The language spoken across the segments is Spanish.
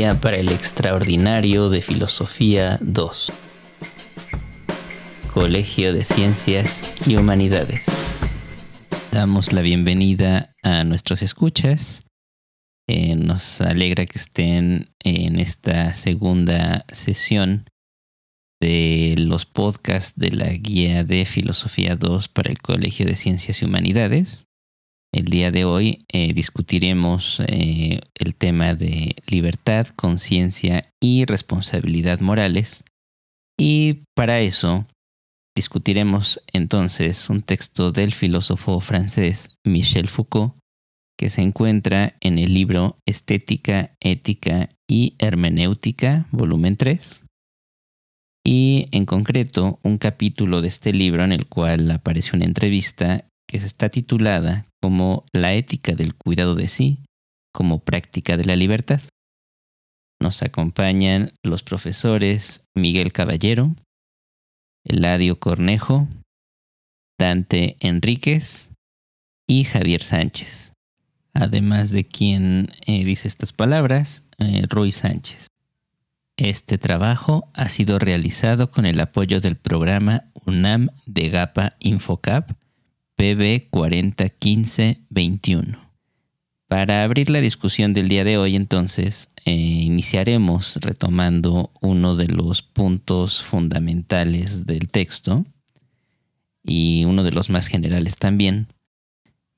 Para el Extraordinario de Filosofía 2. Colegio de Ciencias y Humanidades. Damos la bienvenida a nuestros escuchas. Eh, nos alegra que estén en esta segunda sesión de los podcasts de la Guía de Filosofía 2 para el Colegio de Ciencias y Humanidades. El día de hoy eh, discutiremos eh, el tema de libertad, conciencia y responsabilidad morales. Y para eso discutiremos entonces un texto del filósofo francés Michel Foucault que se encuentra en el libro Estética, Ética y Hermenéutica, volumen 3. Y en concreto un capítulo de este libro en el cual aparece una entrevista que está titulada como La ética del cuidado de sí como práctica de la libertad. Nos acompañan los profesores Miguel Caballero, Eladio Cornejo, Dante Enríquez y Javier Sánchez. Además de quien eh, dice estas palabras, eh, Sánchez. Este trabajo ha sido realizado con el apoyo del programa UNAM de GAPA Infocap PB 401521. Para abrir la discusión del día de hoy, entonces, eh, iniciaremos retomando uno de los puntos fundamentales del texto y uno de los más generales también.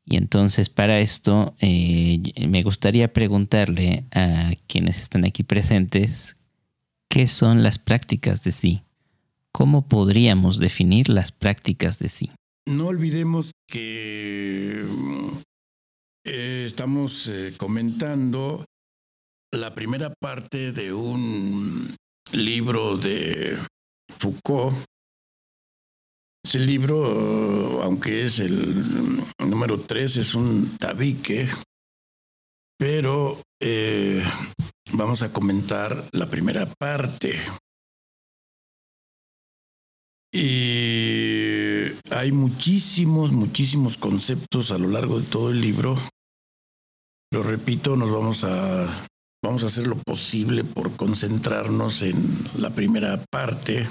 Y entonces para esto eh, me gustaría preguntarle a quienes están aquí presentes qué son las prácticas de sí. ¿Cómo podríamos definir las prácticas de sí? No olvidemos que eh, estamos eh, comentando la primera parte de un libro de Foucault. Ese libro, aunque es el número 3, es un tabique, pero eh, vamos a comentar la primera parte. Y hay muchísimos, muchísimos conceptos a lo largo de todo el libro. Pero repito, nos vamos a, vamos a hacer lo posible por concentrarnos en la primera parte.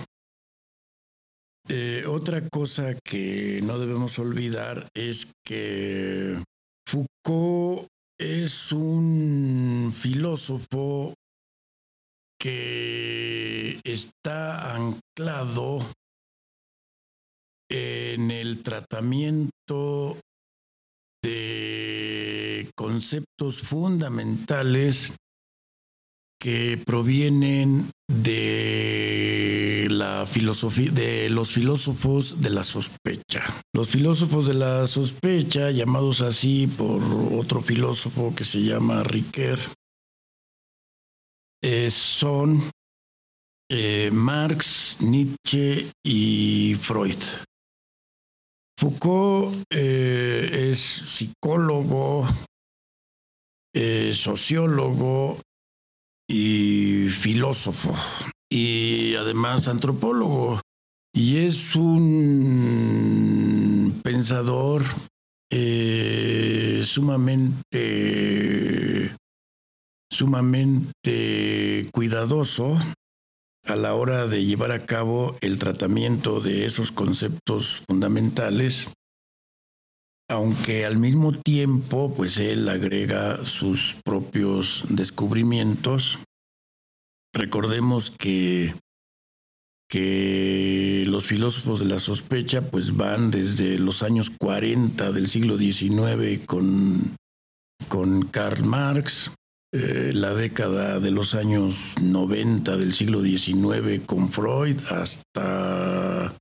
Eh, otra cosa que no debemos olvidar es que Foucault es un filósofo que está anclado en el tratamiento de conceptos fundamentales que provienen de la filosofía de los filósofos de la sospecha. Los filósofos de la sospecha, llamados así por otro filósofo que se llama Riquet, eh, son eh, Marx, Nietzsche y Freud. Foucault eh, es psicólogo, eh, sociólogo y filósofo y además antropólogo. Y es un pensador eh, sumamente, sumamente cuidadoso a la hora de llevar a cabo el tratamiento de esos conceptos fundamentales, aunque al mismo tiempo, pues él agrega sus propios descubrimientos. Recordemos que, que los filósofos de la sospecha pues van desde los años 40 del siglo XIX con, con Karl Marx, eh, la década de los años 90 del siglo XIX con Freud hasta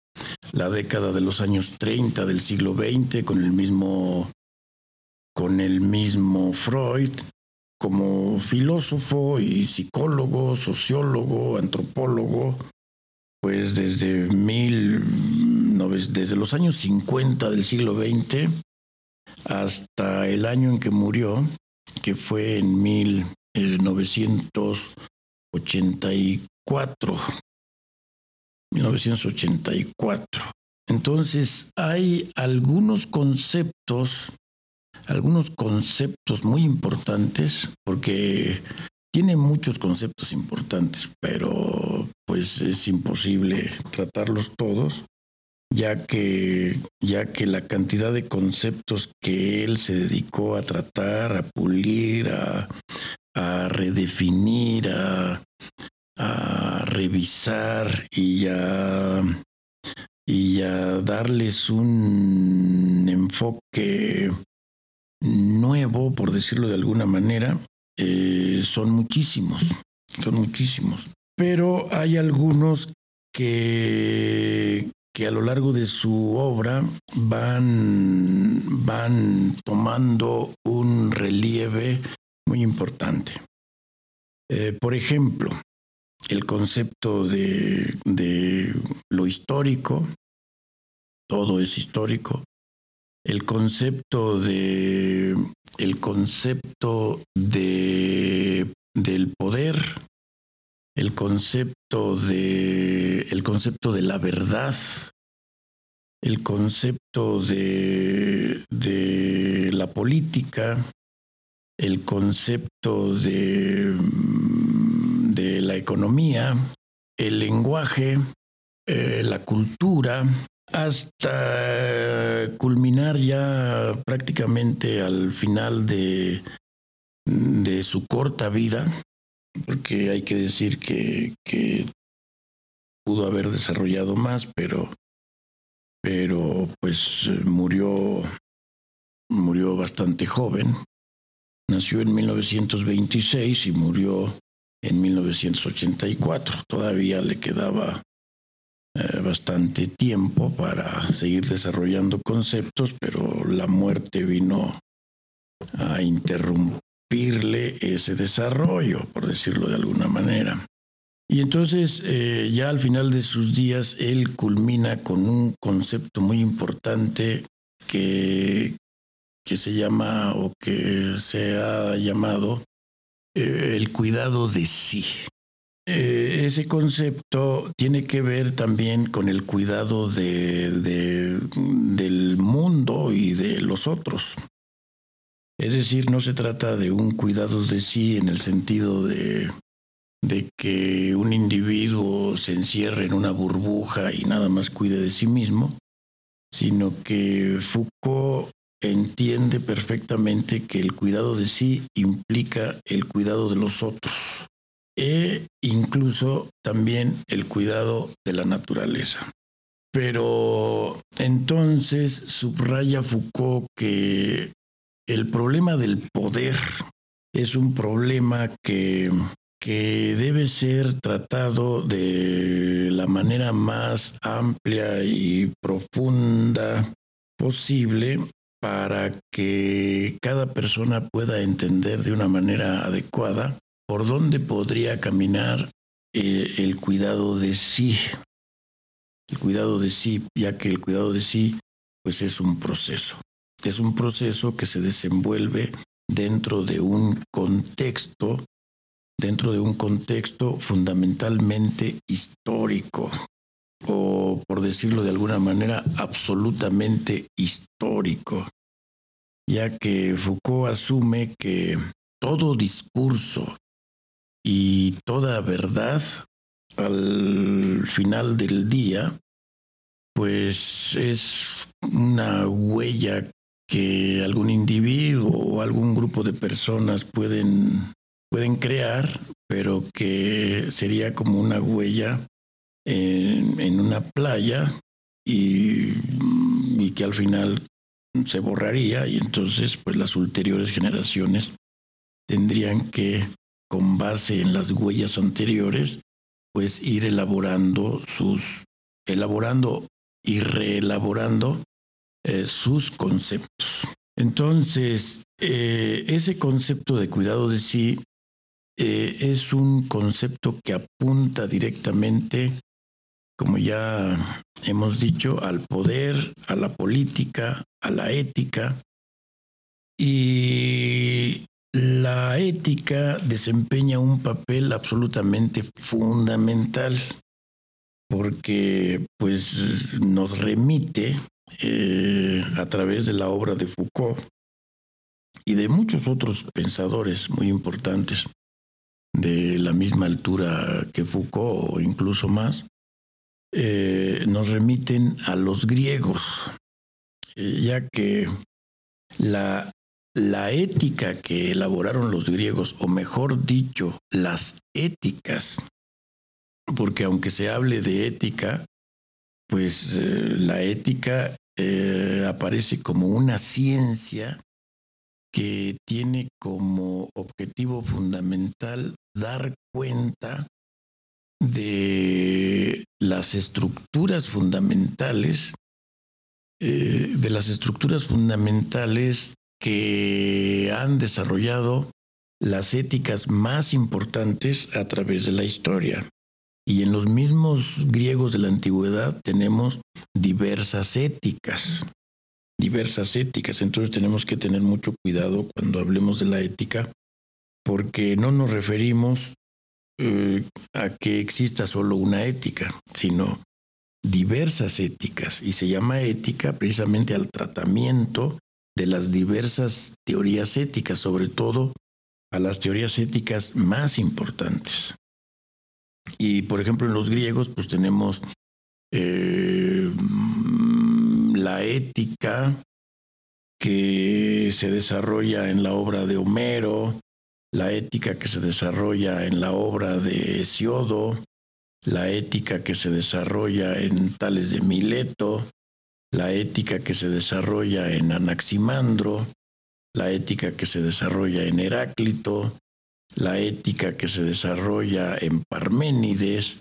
la década de los años 30 del siglo XX con el mismo con el mismo Freud como filósofo y psicólogo, sociólogo, antropólogo, pues desde mil desde los años 50 del siglo XX hasta el año en que murió, que fue en 1984. 1984. Entonces hay algunos conceptos, algunos conceptos muy importantes, porque tiene muchos conceptos importantes, pero pues es imposible tratarlos todos, ya que, ya que la cantidad de conceptos que él se dedicó a tratar, a pulir, a, a redefinir, a, a revisar y a, y a darles un enfoque nuevo, por decirlo de alguna manera, eh, son muchísimos, son muchísimos. Pero hay algunos que, que a lo largo de su obra van, van tomando un relieve muy importante. Eh, por ejemplo, el concepto de, de lo histórico, todo es histórico, el concepto de el concepto de del poder el concepto de el concepto de la verdad el concepto de, de la política el concepto de, de la economía el lenguaje eh, la cultura hasta culminar ya prácticamente al final de, de su corta vida, porque hay que decir que, pudo haber desarrollado más, pero, pero pues murió, murió bastante joven. Nació en 1926 y murió en 1984. Todavía le quedaba eh, bastante tiempo para seguir desarrollando conceptos, pero la muerte vino a interrumpirle ese desarrollo, por decirlo de alguna manera. Y entonces, eh, ya al final de sus días, él culmina con un concepto muy importante que, que se llama o que se ha llamado eh, el cuidado de sí. Eh, ese concepto tiene que ver también con el cuidado de, del mundo y de los otros. Es decir, no se trata de un cuidado de sí en el sentido de, que un individuo se encierre en una burbuja y nada más cuide de sí mismo, sino que Foucault entiende perfectamente que el cuidado de sí implica el cuidado de los otros e incluso también el cuidado de la naturaleza. Pero entonces subraya Foucault que el problema del poder es un problema que, que debe ser tratado de la manera más amplia y profunda posible para que cada persona pueda entender de una manera adecuada por dónde podría caminar eh, el cuidado de sí. El cuidado de sí, ya que el cuidado de sí, pues es un proceso. Es un proceso que se desenvuelve dentro de un contexto, dentro de un contexto fundamentalmente histórico, o por decirlo de alguna manera, absolutamente histórico, ya que Foucault asume que todo discurso y toda verdad al final del día, pues es una huella que algún individuo o algún grupo de personas pueden, pueden crear, pero que sería como una huella en, una playa y, y que al final se borraría y entonces pues las ulteriores generaciones tendrían que con base en las huellas anteriores, pues ir elaborando sus, elaborando y reelaborando eh, sus conceptos. Entonces, eh, ese concepto de cuidado de sí eh, es un concepto que apunta directamente, como ya hemos dicho, al poder, a la política, a la ética, y la ética desempeña un papel absolutamente fundamental porque pues nos remite eh, a través de la obra de Foucault y de muchos otros pensadores muy importantes de la misma altura que Foucault o incluso más, eh, nos remiten a los griegos, eh, ya que la, la ética que elaboraron los griegos, o mejor dicho, las éticas, porque aunque se hable de ética, pues eh, la ética aparece como una ciencia que tiene como objetivo fundamental dar cuenta de las estructuras fundamentales, eh, de las estructuras fundamentales que han desarrollado las éticas más importantes a través de la historia. Y en los mismos griegos de la antigüedad tenemos diversas éticas, diversas éticas. Entonces tenemos que tener mucho cuidado cuando hablemos de la ética, porque no nos referimos eh, a que exista solo una ética, sino diversas éticas. Y se llama ética precisamente al tratamiento de las diversas teorías éticas, sobre todo a las teorías éticas más importantes. Y por ejemplo en los griegos pues tenemos eh, la ética que se desarrolla en la obra de Homero, la ética que se desarrolla en la obra de Hesiodo, la ética que se desarrolla en Tales de Mileto, la ética que se desarrolla en Anaximandro, la ética que se desarrolla en Heráclito, la ética que se desarrolla en Parménides,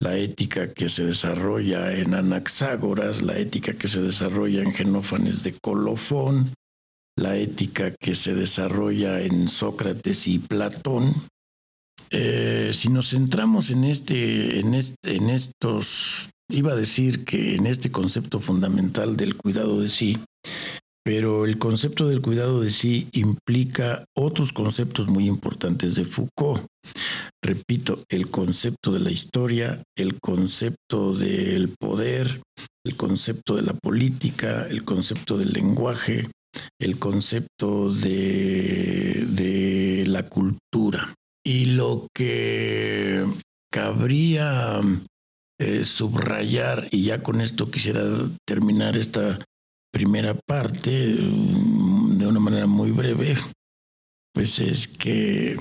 la ética que se desarrolla en Anaxágoras, la ética que se desarrolla en Genófanes de Colofón, la ética que se desarrolla en Sócrates y Platón. Eh, si nos centramos en este, en este, en estos, iba a decir que en este concepto fundamental del cuidado de sí, pero el concepto del cuidado de sí implica otros conceptos muy importantes de Foucault. Repito, el concepto de la historia, el concepto del poder, el concepto de la política, el concepto del lenguaje, el concepto de, la cultura. Y lo que cabría eh, subrayar, y ya con esto quisiera terminar esta primera parte mm, de una manera muy breve, pues es que,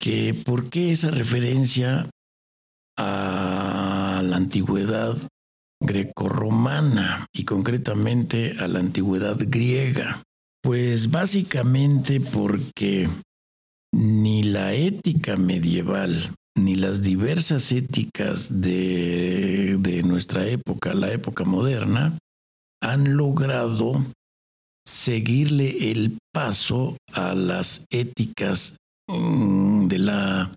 que ¿por qué esa referencia a la antigüedad grecorromana y concretamente a la antigüedad griega? Pues básicamente porque ni la ética medieval ni las diversas éticas de, de nuestra época, la época moderna, han logrado seguirle el paso a las éticas mm, de la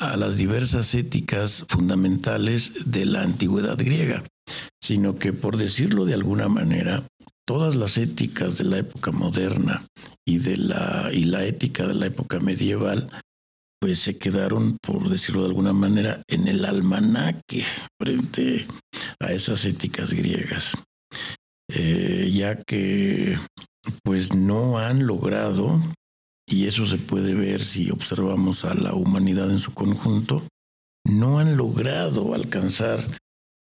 a las diversas éticas fundamentales de la antigüedad griega sino que por decirlo de alguna manera, todas las éticas de la época moderna y de la y la ética de la época medieval pues se quedaron, por decirlo de alguna manera, en el almanaque frente a esas éticas griegas, eh, ya que pues no han logrado, y eso se puede ver si observamos a la humanidad en su conjunto, no han logrado alcanzar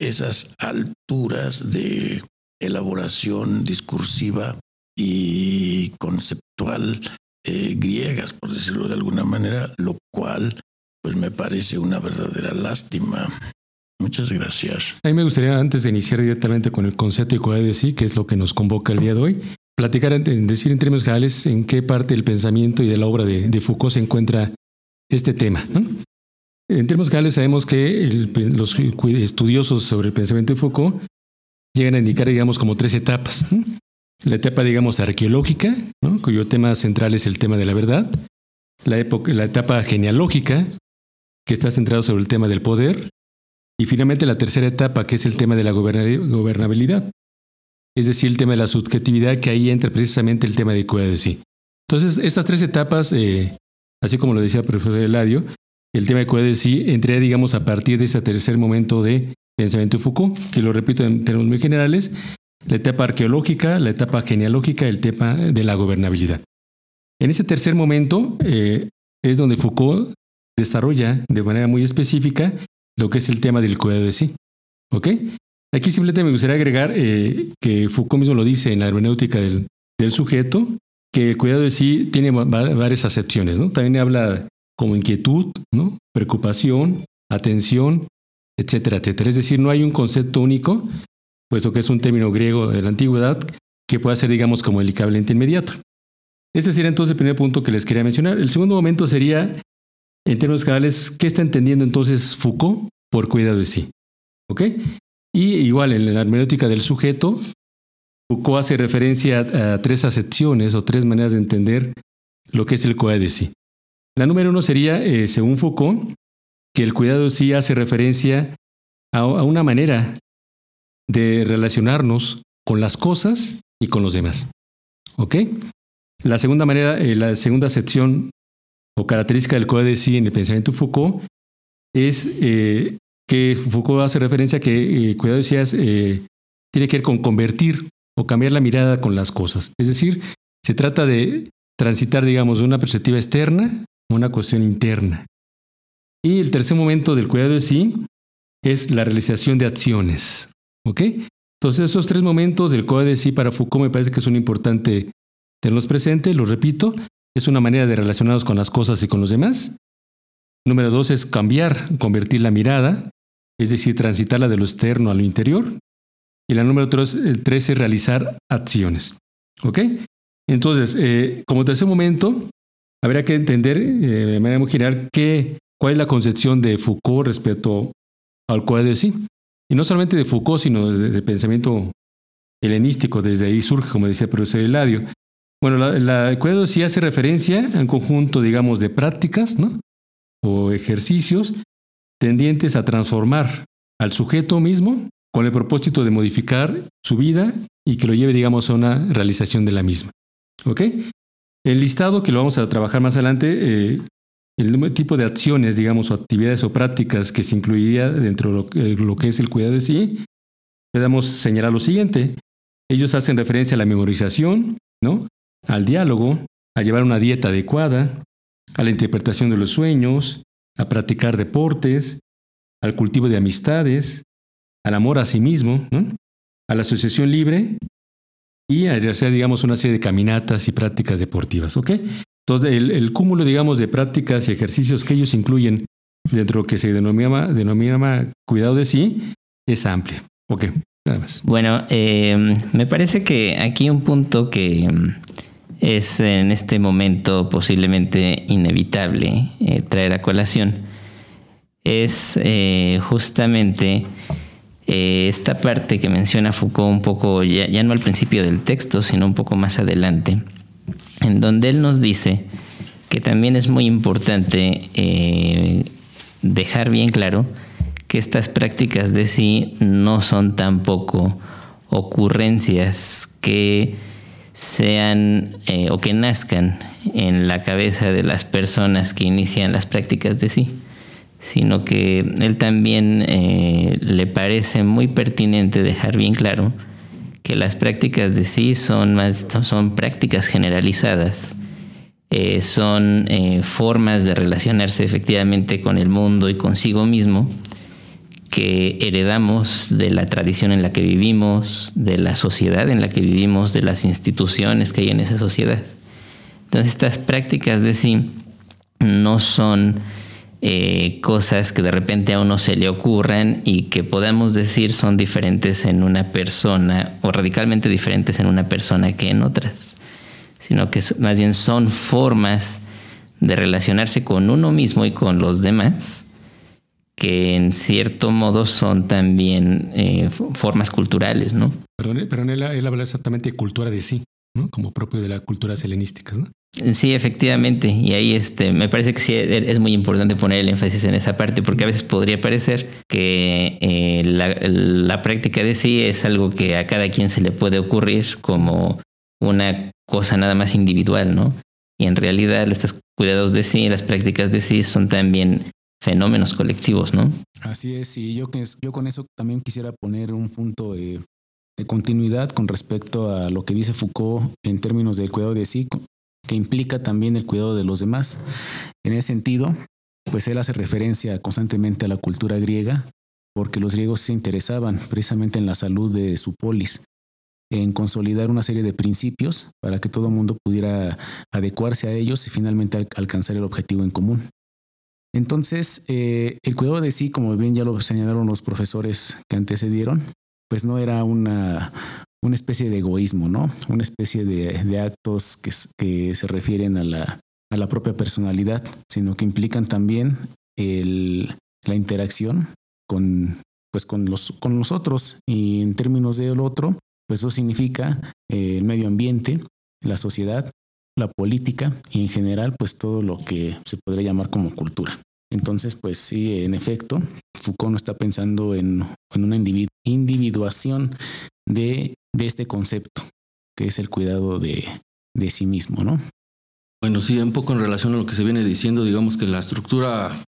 esas alturas de elaboración discursiva y conceptual eh, griegas, por decirlo de alguna manera, lo cual pues me parece una verdadera lástima. Muchas gracias. A mí me gustaría, antes de iniciar directamente con el concepto de de sí, que es lo que nos convoca el día de hoy, platicar, decir en términos generales en qué parte del pensamiento y de la obra de, Foucault se encuentra este tema. En términos generales sabemos que los estudiosos sobre el pensamiento de Foucault llegan a indicar, digamos, como tres etapas. La etapa, digamos, arqueológica, cuyo tema central es el tema de la verdad. La, época, la etapa genealógica, que está centrado sobre el tema del poder. Y finalmente la tercera etapa, que es el tema de la gobernabilidad. Es decir, el tema de la subjetividad, que ahí entra precisamente el tema de cuidado de sí. Entonces, estas tres etapas, eh, así como lo decía el profesor Eladio, el tema de sí entraría, digamos, a partir de ese tercer momento de pensamiento de Foucault, que lo repito en términos muy generales, la etapa arqueológica, la etapa genealógica, el tema de la gobernabilidad. En ese tercer momento, eh, es donde Foucault desarrolla de manera muy específica lo que es el tema del cuidado de sí. ¿Ok? Aquí simplemente me gustaría agregar eh, que Foucault mismo lo dice en la hermenéutica del, sujeto, que el cuidado de sí tiene varias acepciones. También habla como inquietud. Preocupación, atención, etcétera, etcétera. Es decir, no hay un concepto único, puesto que es un término griego de la antigüedad que pueda ser, digamos, como el inmediato. Ese sería entonces el primer punto que les quería mencionar. El segundo momento sería, en términos generales, ¿qué está entendiendo entonces Foucault por cuidado de sí? ¿Ok? Y igual, en la hermenéutica del sujeto, Foucault hace referencia a, tres acepciones o tres maneras de entender lo que es el cuidado de sí. La número uno sería, eh, según Foucault, que el cuidado de sí hace referencia a, una manera de relacionarnos con las cosas y con los demás. ¿Ok? La segunda manera, eh, la segunda sección o característica del código de sí en el pensamiento Foucault es eh, que Foucault hace referencia a que eh, cuidado de sí tiene que ver con convertir o cambiar la mirada con las cosas. Es decir, se trata de transitar, digamos, de una perspectiva externa a una cuestión interna. Y el tercer momento del cuidado de sí es la realización de acciones. ¿Ok? Entonces, esos tres momentos del código de sí para Foucault me parece que son importantes tenerlos presentes, lo repito, es una manera de relacionarnos con las cosas y con los demás. Número dos es cambiar, convertir la mirada, es decir, transitarla de lo externo a lo interior. Y la número tres, tres es realizar acciones. ¿Ok? Entonces, eh, como tercer momento, habrá que entender eh, de manera muy general cuál es la concepción de Foucault respecto al cuadro de sí. Y no solamente de Foucault, sino de, pensamiento helenístico, desde ahí surge, como decía el profesor Eladio. Bueno, la, el sí hace referencia a un conjunto, digamos, de prácticas ¿no? o ejercicios tendientes a transformar al sujeto mismo con el propósito de modificar su vida y que lo lleve, digamos, a una realización de la misma. ¿Ok? El listado, que lo vamos a trabajar más adelante, eh, el tipo de acciones, digamos, o actividades o prácticas que se incluiría dentro de lo, que es el cuidado de sí, podemos señalar lo siguiente. Ellos hacen referencia a la memorización, ¿no? Al diálogo, a llevar una dieta adecuada, a la interpretación de los sueños, a practicar deportes, al cultivo de amistades, al amor a sí mismo, a la asociación libre y a realizar, digamos, una serie de caminatas y prácticas deportivas. ¿ok? Entonces, el, cúmulo, digamos, de prácticas y ejercicios que ellos incluyen dentro de lo que se denomina, cuidado de sí es amplio. Ok, nada más. Bueno, eh, me parece que aquí un punto que es en este momento posiblemente inevitable eh, traer a colación es eh, justamente eh, esta parte que menciona Foucault un poco, ya, ya, no al principio del texto, sino un poco más adelante, en donde él nos dice que también es muy importante dejar bien claro que estas prácticas de sí no son tampoco ocurrencias que sean eh, o que nazcan en la cabeza de las personas que inician las prácticas de sí, sino que él también eh, le parece muy pertinente dejar bien claro que las prácticas de sí son, más, son prácticas generalizadas, eh, son formas de relacionarse efectivamente con el mundo y consigo mismo, que heredamos de la tradición en la que vivimos, de la sociedad en la que vivimos, de las instituciones que hay en esa sociedad. Entonces estas prácticas de sí no son eh, cosas que de repente a uno se le ocurran y que podamos decir son diferentes en una persona o radicalmente diferentes en una persona que en otras, sino que más bien son formas de relacionarse con uno mismo y con los demás que en cierto modo son también eh, formas culturales, ¿no? Pero, pero él, él, habla exactamente de cultura de sí, ¿no? Como propio de las culturas helenísticas, ¿no? Sí, efectivamente. Y ahí este, me parece que sí e, es muy importante poner el énfasis en esa parte, porque a veces podría parecer que eh, la, la práctica de sí es algo que a cada quien se le puede ocurrir como una cosa nada más individual, ¿no? Y en realidad estos cuidados de sí, las prácticas de sí son también fenómenos colectivos, ¿no? Así es, y yo, yo con eso también quisiera poner un punto de, continuidad con respecto a lo que dice Foucault en términos del cuidado de sí, que implica también el cuidado de los demás. En ese sentido, pues él hace referencia constantemente a la cultura griega, porque los griegos se interesaban precisamente en la salud de su polis, en consolidar una serie de principios para que todo el mundo pudiera adecuarse a ellos y finalmente alcanzar el objetivo en común. Entonces, eh, el cuidado de sí, como bien ya lo señalaron los profesores que antecedieron, pues no era una, una especie de egoísmo, ¿no? Una especie de, actos que, se refieren a la, a la, propia personalidad, sino que implican también el, la interacción con, pues con, los, con nosotros. Y en términos del otro, pues eso significa eh, el medio ambiente, la sociedad, la política y en general, pues todo lo que se podría llamar como cultura. Entonces, pues sí, en efecto, Foucault no está pensando en, en una individuación de, de, este concepto, que es el cuidado de, de sí mismo, ¿no? Bueno, sí, un poco en relación a lo que se viene diciendo, digamos que la estructura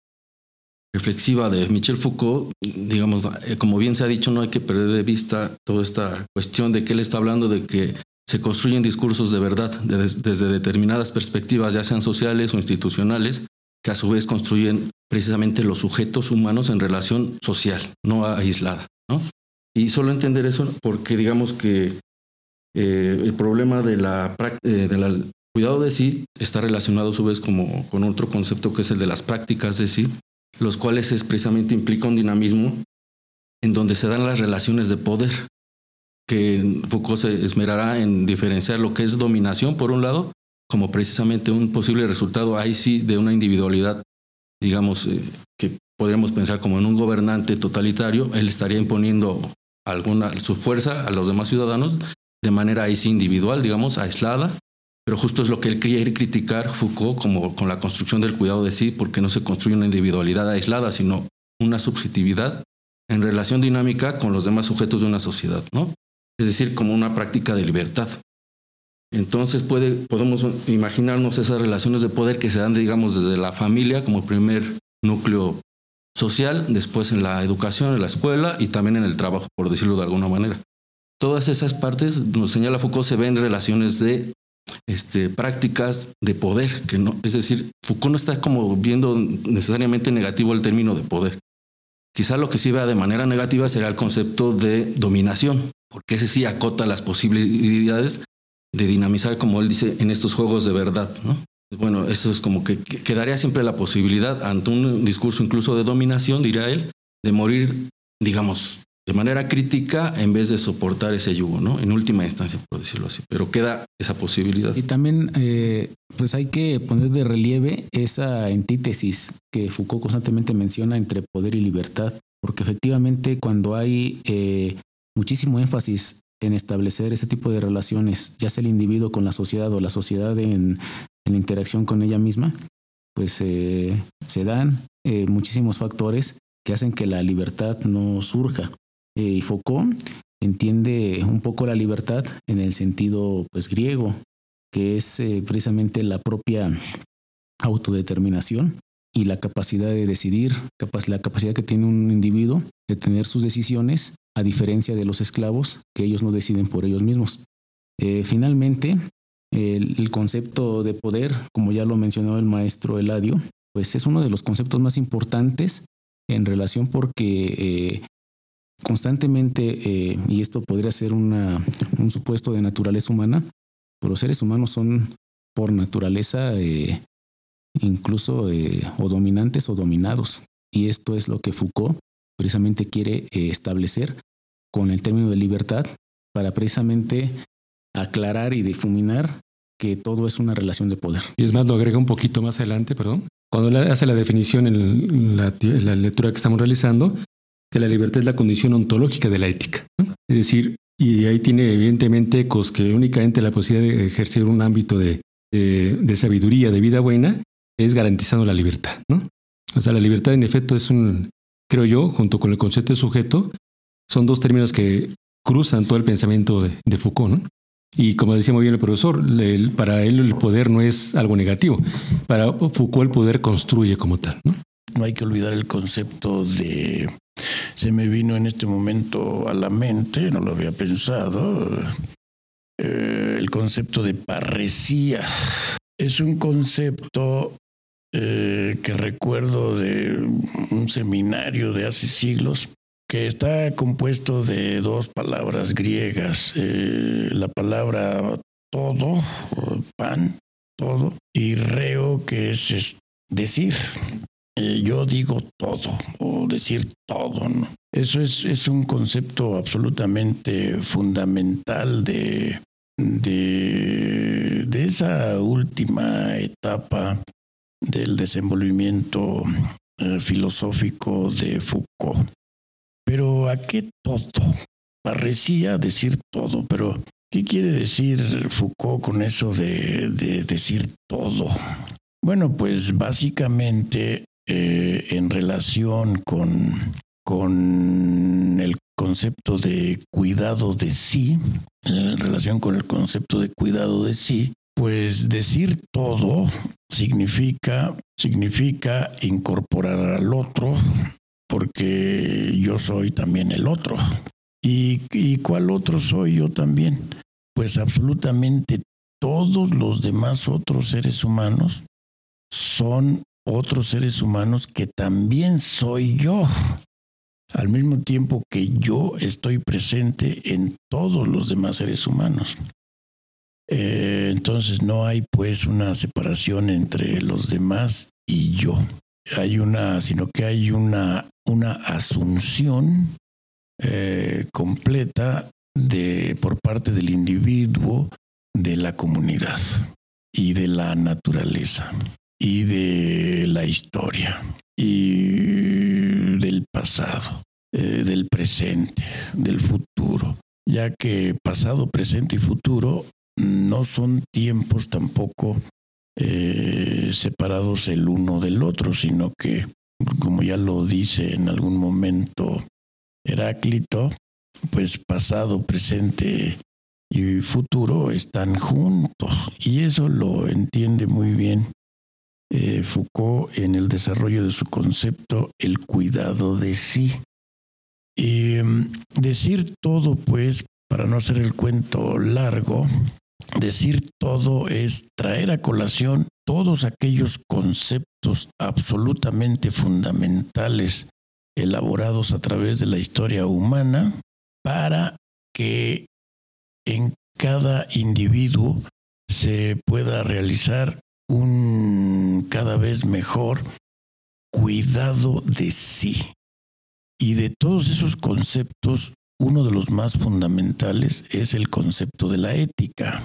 reflexiva de Michel Foucault, digamos, eh, como bien se ha dicho, no hay que perder de vista toda esta cuestión de que él está hablando de que se construyen discursos de verdad desde determinadas perspectivas, ya sean sociales o institucionales, que a su vez construyen precisamente los sujetos humanos en relación social, no aislada. ¿no? Y solo entender eso porque digamos que eh, el problema de eh, cuidado de sí está relacionado a su vez como, con otro concepto que es el de las prácticas de sí, los cuales es, precisamente implica un dinamismo en donde se dan las relaciones de poder, que Foucault se esmerará en diferenciar lo que es dominación, por un lado, como precisamente un posible resultado ahí sí de una individualidad, digamos, eh, que podríamos pensar como en un gobernante totalitario, él estaría imponiendo alguna, su fuerza a los demás ciudadanos de manera ahí sí individual, digamos, aislada, pero justo es lo que él quiere criticar Foucault como con la construcción del cuidado de sí, porque no se construye una individualidad aislada, sino una subjetividad en relación dinámica con los demás sujetos de una sociedad, ¿no? Es decir, como una práctica de libertad. Entonces puede, podemos imaginarnos esas relaciones de poder que se dan, digamos, desde la familia como primer núcleo social, después en la educación, en la escuela y también en el trabajo, por decirlo de alguna manera. Todas esas partes, nos señala Foucault, se ven relaciones de este, prácticas de poder, que no, es decir, Foucault no está como viendo necesariamente negativo el término de poder. Quizá lo que sí vea de manera negativa será el concepto de dominación, porque ese sí acota las posibilidades de dinamizar, como él dice, en estos juegos de verdad, ¿no? Bueno, eso es como que quedaría siempre la posibilidad ante un discurso incluso de dominación, diría él, de morir, digamos, de manera crítica en vez de soportar ese yugo, ¿no? En última instancia, por decirlo así. Pero queda esa posibilidad. Y también, eh, pues hay que poner de relieve esa antítesis que Foucault constantemente menciona entre poder y libertad, porque efectivamente cuando hay eh, muchísimo énfasis en establecer ese tipo de relaciones, ya sea el individuo con la sociedad o la sociedad en, en interacción con ella misma, pues eh, se dan muchísimos factores que hacen que la libertad no surja. Eh, y Foucault entiende un poco la libertad en el sentido pues griego, que es eh, precisamente la propia autodeterminación y la capacidad de decidir, la capacidad que tiene un individuo de tener sus decisiones, a diferencia de los esclavos, que ellos no deciden por ellos mismos. Eh, finalmente, el, concepto de poder, como ya lo mencionó el maestro Eladio, pues es uno de los conceptos más importantes en relación porque constantemente, eh, y esto podría ser un supuesto de naturaleza humana, pero los seres humanos son por naturaleza eh, incluso eh, o dominantes o dominados. Y esto es lo que Foucault precisamente quiere establecer con el término de libertad para precisamente aclarar y difuminar que todo es una relación de poder. Y es más, lo agrega un poquito más adelante, perdón. Cuando hace la definición en la, lectura que estamos realizando, que la libertad es la condición ontológica de la ética. Es decir, y ahí tiene evidentemente ecos que únicamente la posibilidad de ejercer un ámbito de, de, sabiduría, de vida buena, es garantizando la libertad. ¿no? O sea, la libertad en efecto es un, creo yo, junto con el concepto de sujeto, son dos términos que cruzan todo el pensamiento de, Foucault. Y como decía muy bien el profesor, para él el poder no es algo negativo. Para Foucault el poder construye como tal. ¿no? no hay que olvidar el concepto de se me vino en este momento a la mente, no lo había pensado, eh, el concepto de parresía. es un concepto eh, que recuerdo de un seminario de hace siglos que está compuesto de dos palabras griegas, eh, la palabra todo, pan, todo, y reo, que es, decir. Eh, yo digo todo, o decir todo. Eso es, es un concepto absolutamente fundamental de, de, de esa última etapa del desenvolvimiento eh, filosófico de Foucault. Pero ¿a qué todo? Parecía decir todo, pero ¿qué quiere decir Foucault con eso de, decir todo? Bueno, pues básicamente eh, en relación con, con el concepto de cuidado de sí, en relación con el concepto de cuidado de sí, pues decir todo significa, significa incorporar al otro, porque yo soy también el otro. ¿Y, ¿Y cuál otro soy yo también? Pues absolutamente todos los demás otros seres humanos son otros seres humanos que también soy yo. Al mismo tiempo que yo estoy presente en todos los demás seres humanos. Eh, entonces no hay pues una separación entre los demás y yo. Hay una, sino que hay una, una asunción eh, completa de, por parte del individuo de la comunidad y de la naturaleza y de la historia y del pasado, eh, del presente, del futuro, ya que pasado, presente y futuro no son tiempos tampoco eh, separados el uno del otro, sino que, como ya lo dice en algún momento Heráclito, pues pasado, presente y futuro están juntos. Y eso lo entiende muy bien eh, Foucault en el desarrollo de su concepto, el cuidado de sí. Mm, decir todo, pues, para no hacer el cuento largo, Decir todo es traer a colación todos aquellos conceptos absolutamente fundamentales elaborados a través de la historia humana para que en cada individuo se pueda realizar un cada vez mejor cuidado de sí. Y de todos esos conceptos uno de los más fundamentales es el concepto de la ética.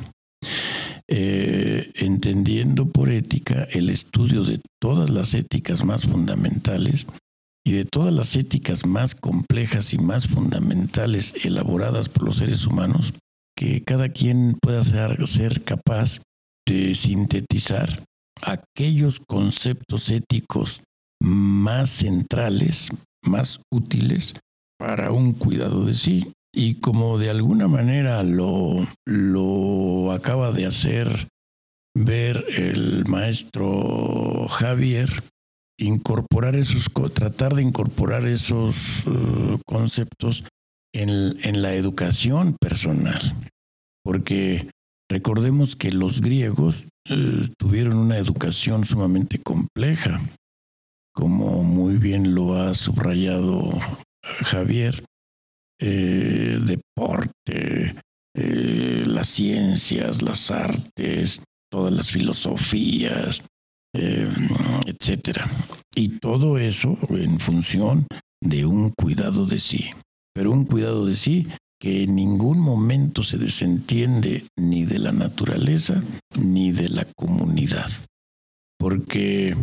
Eh, entendiendo por ética el estudio de todas las éticas más fundamentales y de todas las éticas más complejas y más fundamentales elaboradas por los seres humanos, que cada quien pueda ser, ser capaz de sintetizar aquellos conceptos éticos más centrales, más útiles para un cuidado de sí. Y como de alguna manera lo, lo acaba de hacer ver el maestro Javier, incorporar esos, tratar de incorporar esos uh, conceptos en, en la educación personal. Porque recordemos que los griegos uh, tuvieron una educación sumamente compleja, como muy bien lo ha subrayado Javier, eh, deporte, eh, las ciencias, las artes, todas las filosofías, eh, etcétera. Y todo eso en función de un cuidado de sí. Pero un cuidado de sí que en ningún momento se desentiende ni de la naturaleza ni de la comunidad. Porque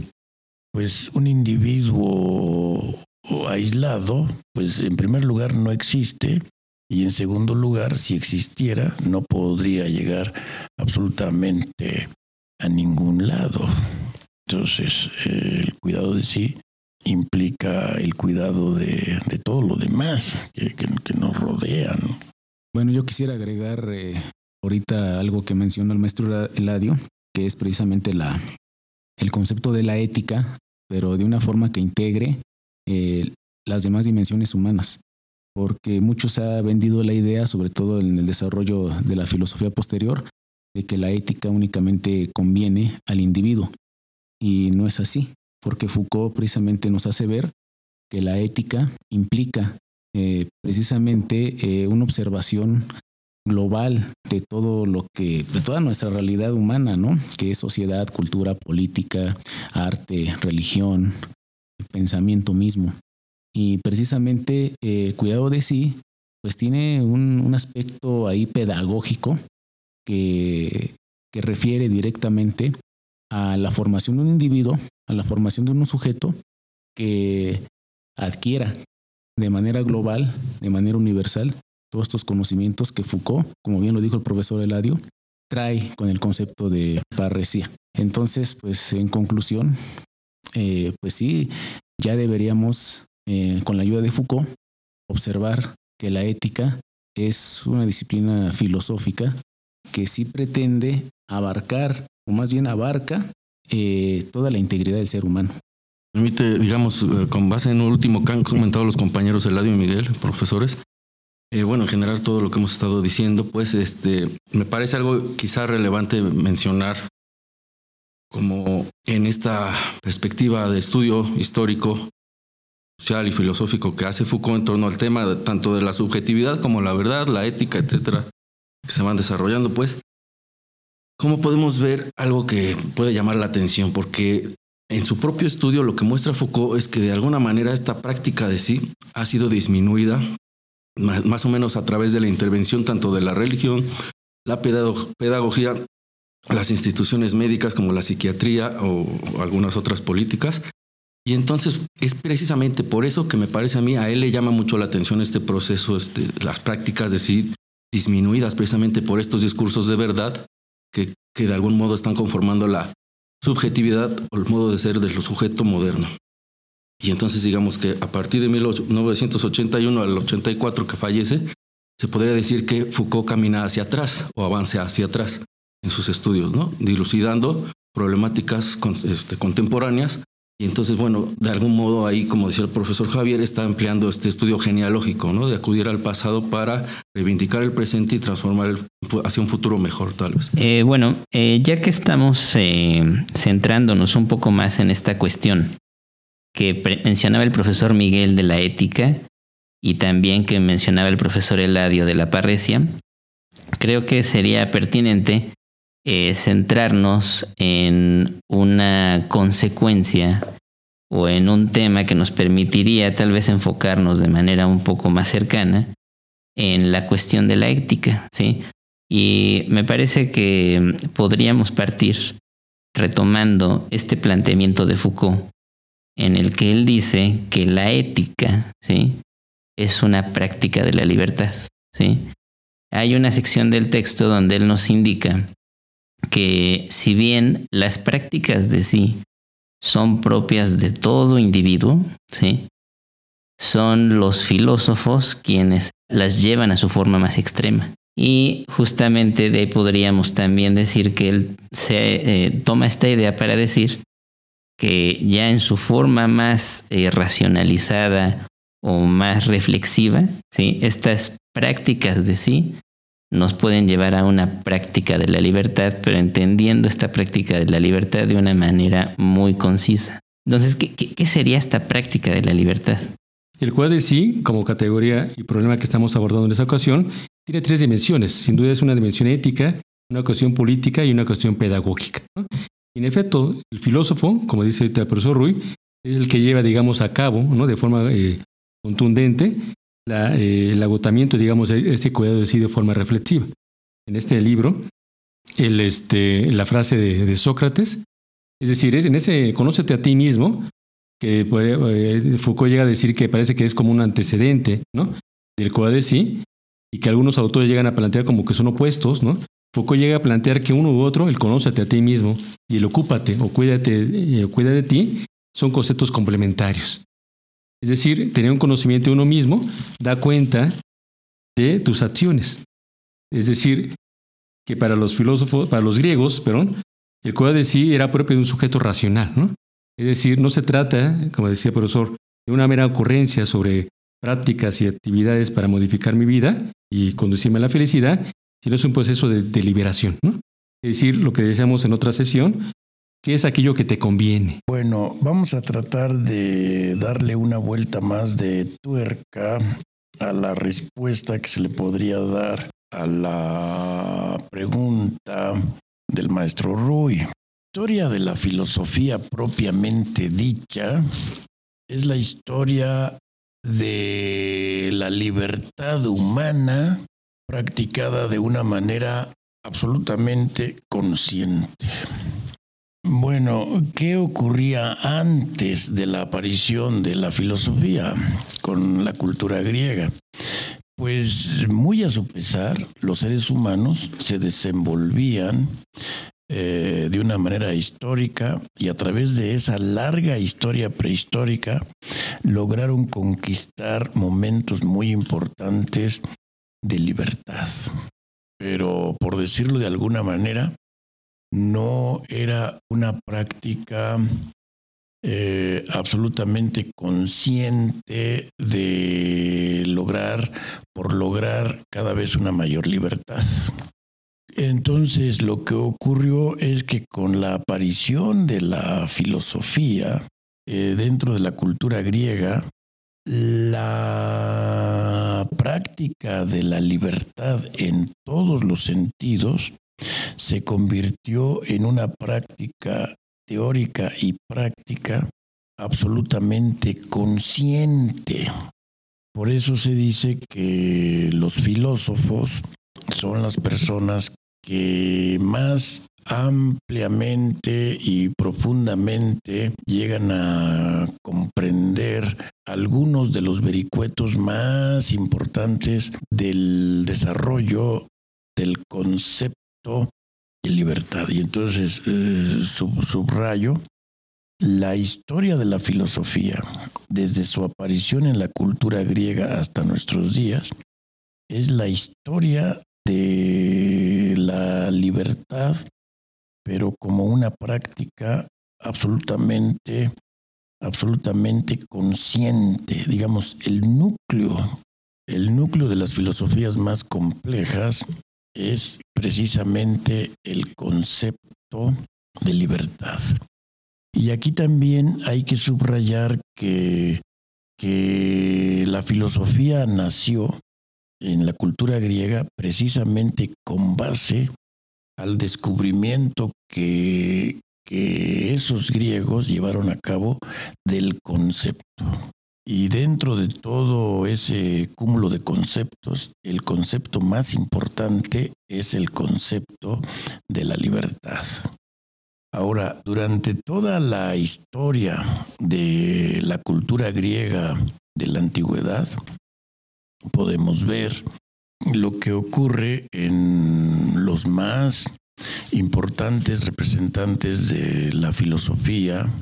pues un individuo aislado, pues en primer lugar no existe y en segundo lugar, si existiera, no podría llegar absolutamente a ningún lado. Entonces, el cuidado de sí implica el cuidado de, todo lo demás que, nos rodean. Bueno, yo quisiera agregar eh, ahorita algo que mencionó el maestro Eladio, que es precisamente la, el concepto de la ética, pero de una forma que integre eh, las demás dimensiones humanas, porque mucho se ha vendido la idea, sobre todo en el desarrollo de la filosofía posterior, de que la ética únicamente conviene al individuo. Y no es así, porque Foucault precisamente nos hace ver que la ética implica eh, precisamente eh, una observación global de todo lo que, de toda nuestra realidad humana, ¿no? Que es sociedad, cultura, política, arte, religión, pensamiento mismo. Y precisamente el cuidado de sí, pues tiene un, un aspecto ahí pedagógico que, que refiere directamente a la formación de un individuo, a la formación de un sujeto que adquiera de manera global, de manera universal, todos estos conocimientos que Foucault, como bien lo dijo el profesor Eladio, trae con el concepto de parresía. Entonces, pues en conclusión, eh, pues sí, ya deberíamos, eh, con la ayuda de Foucault, observar que la ética es una disciplina filosófica que sí pretende abarcar, o más bien abarca, eh, toda la integridad del ser humano. Permite, digamos, con base en lo último que han comentado los compañeros Eladio y Miguel, profesores, eh, bueno, en general todo lo que hemos estado diciendo, pues este, me parece algo quizá relevante mencionar como en esta perspectiva de estudio histórico, social y filosófico que hace Foucault en torno al tema tanto de la subjetividad como la verdad, la ética, etcétera, que se van desarrollando, pues, ¿cómo podemos ver algo que puede llamar la atención? Porque en su propio estudio lo que muestra Foucault es que de alguna manera esta práctica de sí ha sido disminuida más o menos a través de la intervención tanto de la religión, la pedagogía, las instituciones médicas como la psiquiatría o algunas otras políticas. Y entonces es precisamente por eso que me parece a mí, a él le llama mucho la atención este proceso, este, las prácticas decir, disminuidas precisamente por estos discursos de verdad que, que de algún modo están conformando la subjetividad o el modo de ser del sujeto moderno. Y entonces digamos que a partir de 1981 al 84 que fallece, se podría decir que Foucault camina hacia atrás o avanza hacia atrás en sus estudios, ¿no? dilucidando problemáticas este, contemporáneas. Y entonces, bueno, de algún modo ahí, como decía el profesor Javier, está empleando este estudio genealógico, ¿no? De acudir al pasado para reivindicar el presente y transformar el, hacia un futuro mejor, tal vez. Eh, bueno, eh, ya que estamos eh, centrándonos un poco más en esta cuestión, que mencionaba el profesor Miguel de la ética y también que mencionaba el profesor Eladio de la parresia, creo que sería pertinente eh, centrarnos en una consecuencia o en un tema que nos permitiría tal vez enfocarnos de manera un poco más cercana en la cuestión de la ética, ¿sí? Y me parece que podríamos partir retomando este planteamiento de Foucault en el que él dice que la ética ¿sí? es una práctica de la libertad. ¿sí? Hay una sección del texto donde él nos indica que si bien las prácticas de sí son propias de todo individuo, ¿sí? son los filósofos quienes las llevan a su forma más extrema. Y justamente de ahí podríamos también decir que él se eh, toma esta idea para decir que ya en su forma más eh, racionalizada o más reflexiva, ¿sí? estas prácticas de sí nos pueden llevar a una práctica de la libertad, pero entendiendo esta práctica de la libertad de una manera muy concisa. Entonces, ¿qué, sería esta práctica de la libertad? El cual de sí, como categoría y problema que estamos abordando en esta ocasión, tiene tres dimensiones. Sin duda es una dimensión ética, una cuestión política y una cuestión pedagógica. En efecto, el filósofo, como dice el profesor Rui, es el que lleva, digamos, a cabo, ¿no? de forma eh, contundente, eh, el agotamiento, digamos, de este cuidado de sí de forma reflexiva. En este libro, el, este, la frase de, Sócrates, es decir, en ese conócete a ti mismo, que eh, Foucault llega a decir que parece que es como un antecedente ¿no? del cuidado de sí, y que algunos autores llegan a plantear como que son opuestos, ¿no? Foucault llega a plantear que uno u otro, el conócete a ti mismo y el ocúpate o cuídate, eh, cuida de ti, son conceptos complementarios. Es decir, tener un conocimiento de uno mismo da cuenta de tus acciones. Es decir, que para los filósofos, para los griegos, perdón, el cuidado de sí era propio de un sujeto racional, ¿no? Es decir, no se trata, como decía el profesor, de una mera ocurrencia sobre prácticas y actividades para modificar mi vida y conducirme a la felicidad, sino es un proceso de, deliberación. ¿no? Es decir, lo que decíamos en otra sesión, ¿qué es aquello que te conviene? Bueno, vamos a tratar de darle una vuelta más de tuerca a la respuesta que se le podría dar a la pregunta del maestro Rui. Historia de la filosofía propiamente dicha es la historia de la libertad humana practicada de una manera absolutamente consciente. Bueno, ¿qué ocurría antes de la aparición de la filosofía con la cultura griega? Pues muy a su pesar, los seres humanos se desenvolvían eh, de una manera histórica y a través de esa larga historia prehistórica lograron conquistar momentos muy importantes de libertad. Pero por decirlo de alguna manera, no era una práctica eh, absolutamente consciente de lograr, por lograr cada vez una mayor libertad. Entonces lo que ocurrió es que con la aparición de la filosofía eh, dentro de la cultura griega, la práctica de la libertad en todos los sentidos se convirtió en una práctica teórica y práctica absolutamente consciente. Por eso se dice que los filósofos son las personas que más ampliamente y profundamente llegan a comprender algunos de los vericuetos más importantes del desarrollo del concepto de libertad. Y entonces eh, subrayo la historia de la filosofía, desde su aparición en la cultura griega hasta nuestros días, es la historia de la libertad, pero como una práctica absolutamente, absolutamente consciente. Digamos, el núcleo, el núcleo de las filosofías más complejas es precisamente el concepto de libertad. Y aquí también hay que subrayar que, que la filosofía nació en la cultura griega precisamente con base al descubrimiento que, que esos griegos llevaron a cabo del concepto. Y dentro de todo ese cúmulo de conceptos, el concepto más importante es el concepto de la libertad. Ahora, durante toda la historia de la cultura griega de la antigüedad, podemos ver lo que ocurre en los más importantes representantes de la filosofía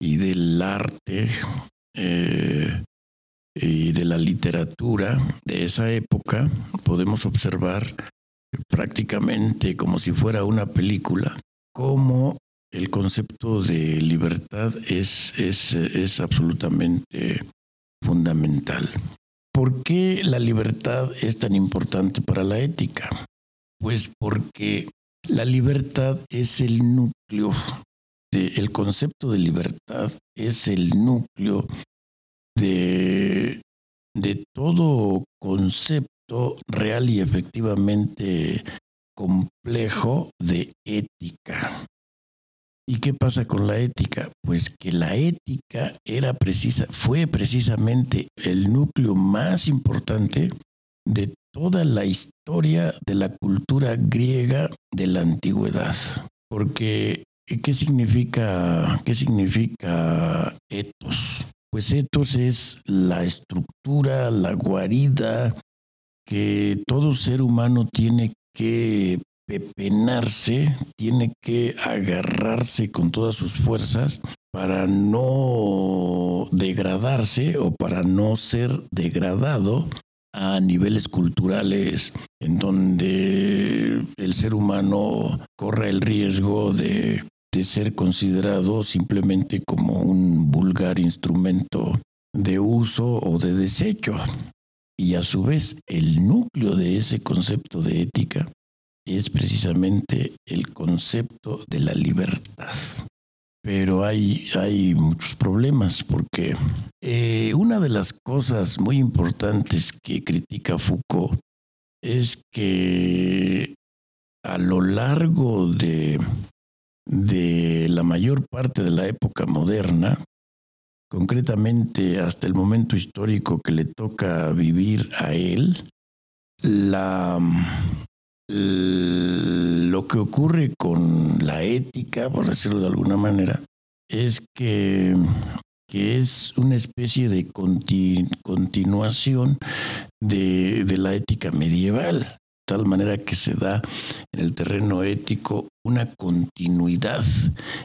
y del arte eh, y de la literatura de esa época, podemos observar prácticamente como si fuera una película, cómo el concepto de libertad es, es, es absolutamente fundamental. ¿Por qué la libertad es tan importante para la ética? Pues porque la libertad es el núcleo, el concepto de libertad es el núcleo de, de todo concepto real y efectivamente complejo de ética. ¿Y qué pasa con la ética? Pues que la ética era precisa, fue precisamente el núcleo más importante de toda la historia de la cultura griega de la antigüedad. Porque, ¿qué significa, qué significa etos? Pues etos es la estructura, la guarida que todo ser humano tiene que pepenarse, tiene que agarrarse con todas sus fuerzas para no degradarse o para no ser degradado a niveles culturales en donde el ser humano corre el riesgo de, de ser considerado simplemente como un vulgar instrumento de uso o de desecho. Y a su vez, el núcleo de ese concepto de ética es precisamente el concepto de la libertad. Pero hay, hay muchos problemas porque eh, una de las cosas muy importantes que critica Foucault es que a lo largo de, de la mayor parte de la época moderna, concretamente hasta el momento histórico que le toca vivir a él, la, lo que ocurre con la ética, por decirlo de alguna manera, es que, que es una especie de continuación de, de la ética medieval, tal manera que se da en el terreno ético una continuidad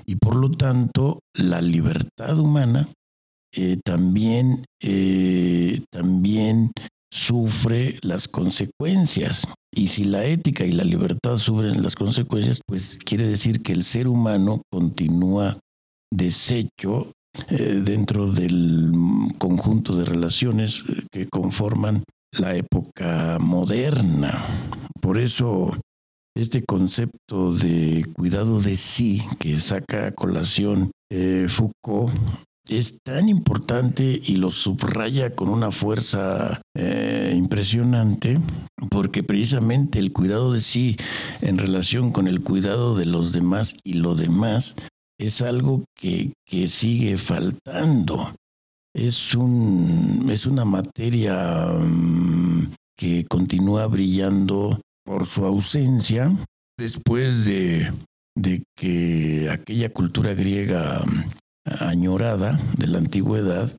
y por lo tanto la libertad humana eh, también, eh, también sufre las consecuencias. Y si la ética y la libertad sufren las consecuencias, pues quiere decir que el ser humano continúa deshecho eh, dentro del conjunto de relaciones que conforman la época moderna. Por eso este concepto de cuidado de sí que saca a colación Foucault es tan importante y lo subraya con una fuerza eh, impresionante porque precisamente el cuidado de sí en relación con el cuidado de los demás y lo demás es algo que, que sigue faltando. Es, un, es una materia mm, que continúa brillando por su ausencia. Después de, de que aquella cultura griega añorada de la antigüedad,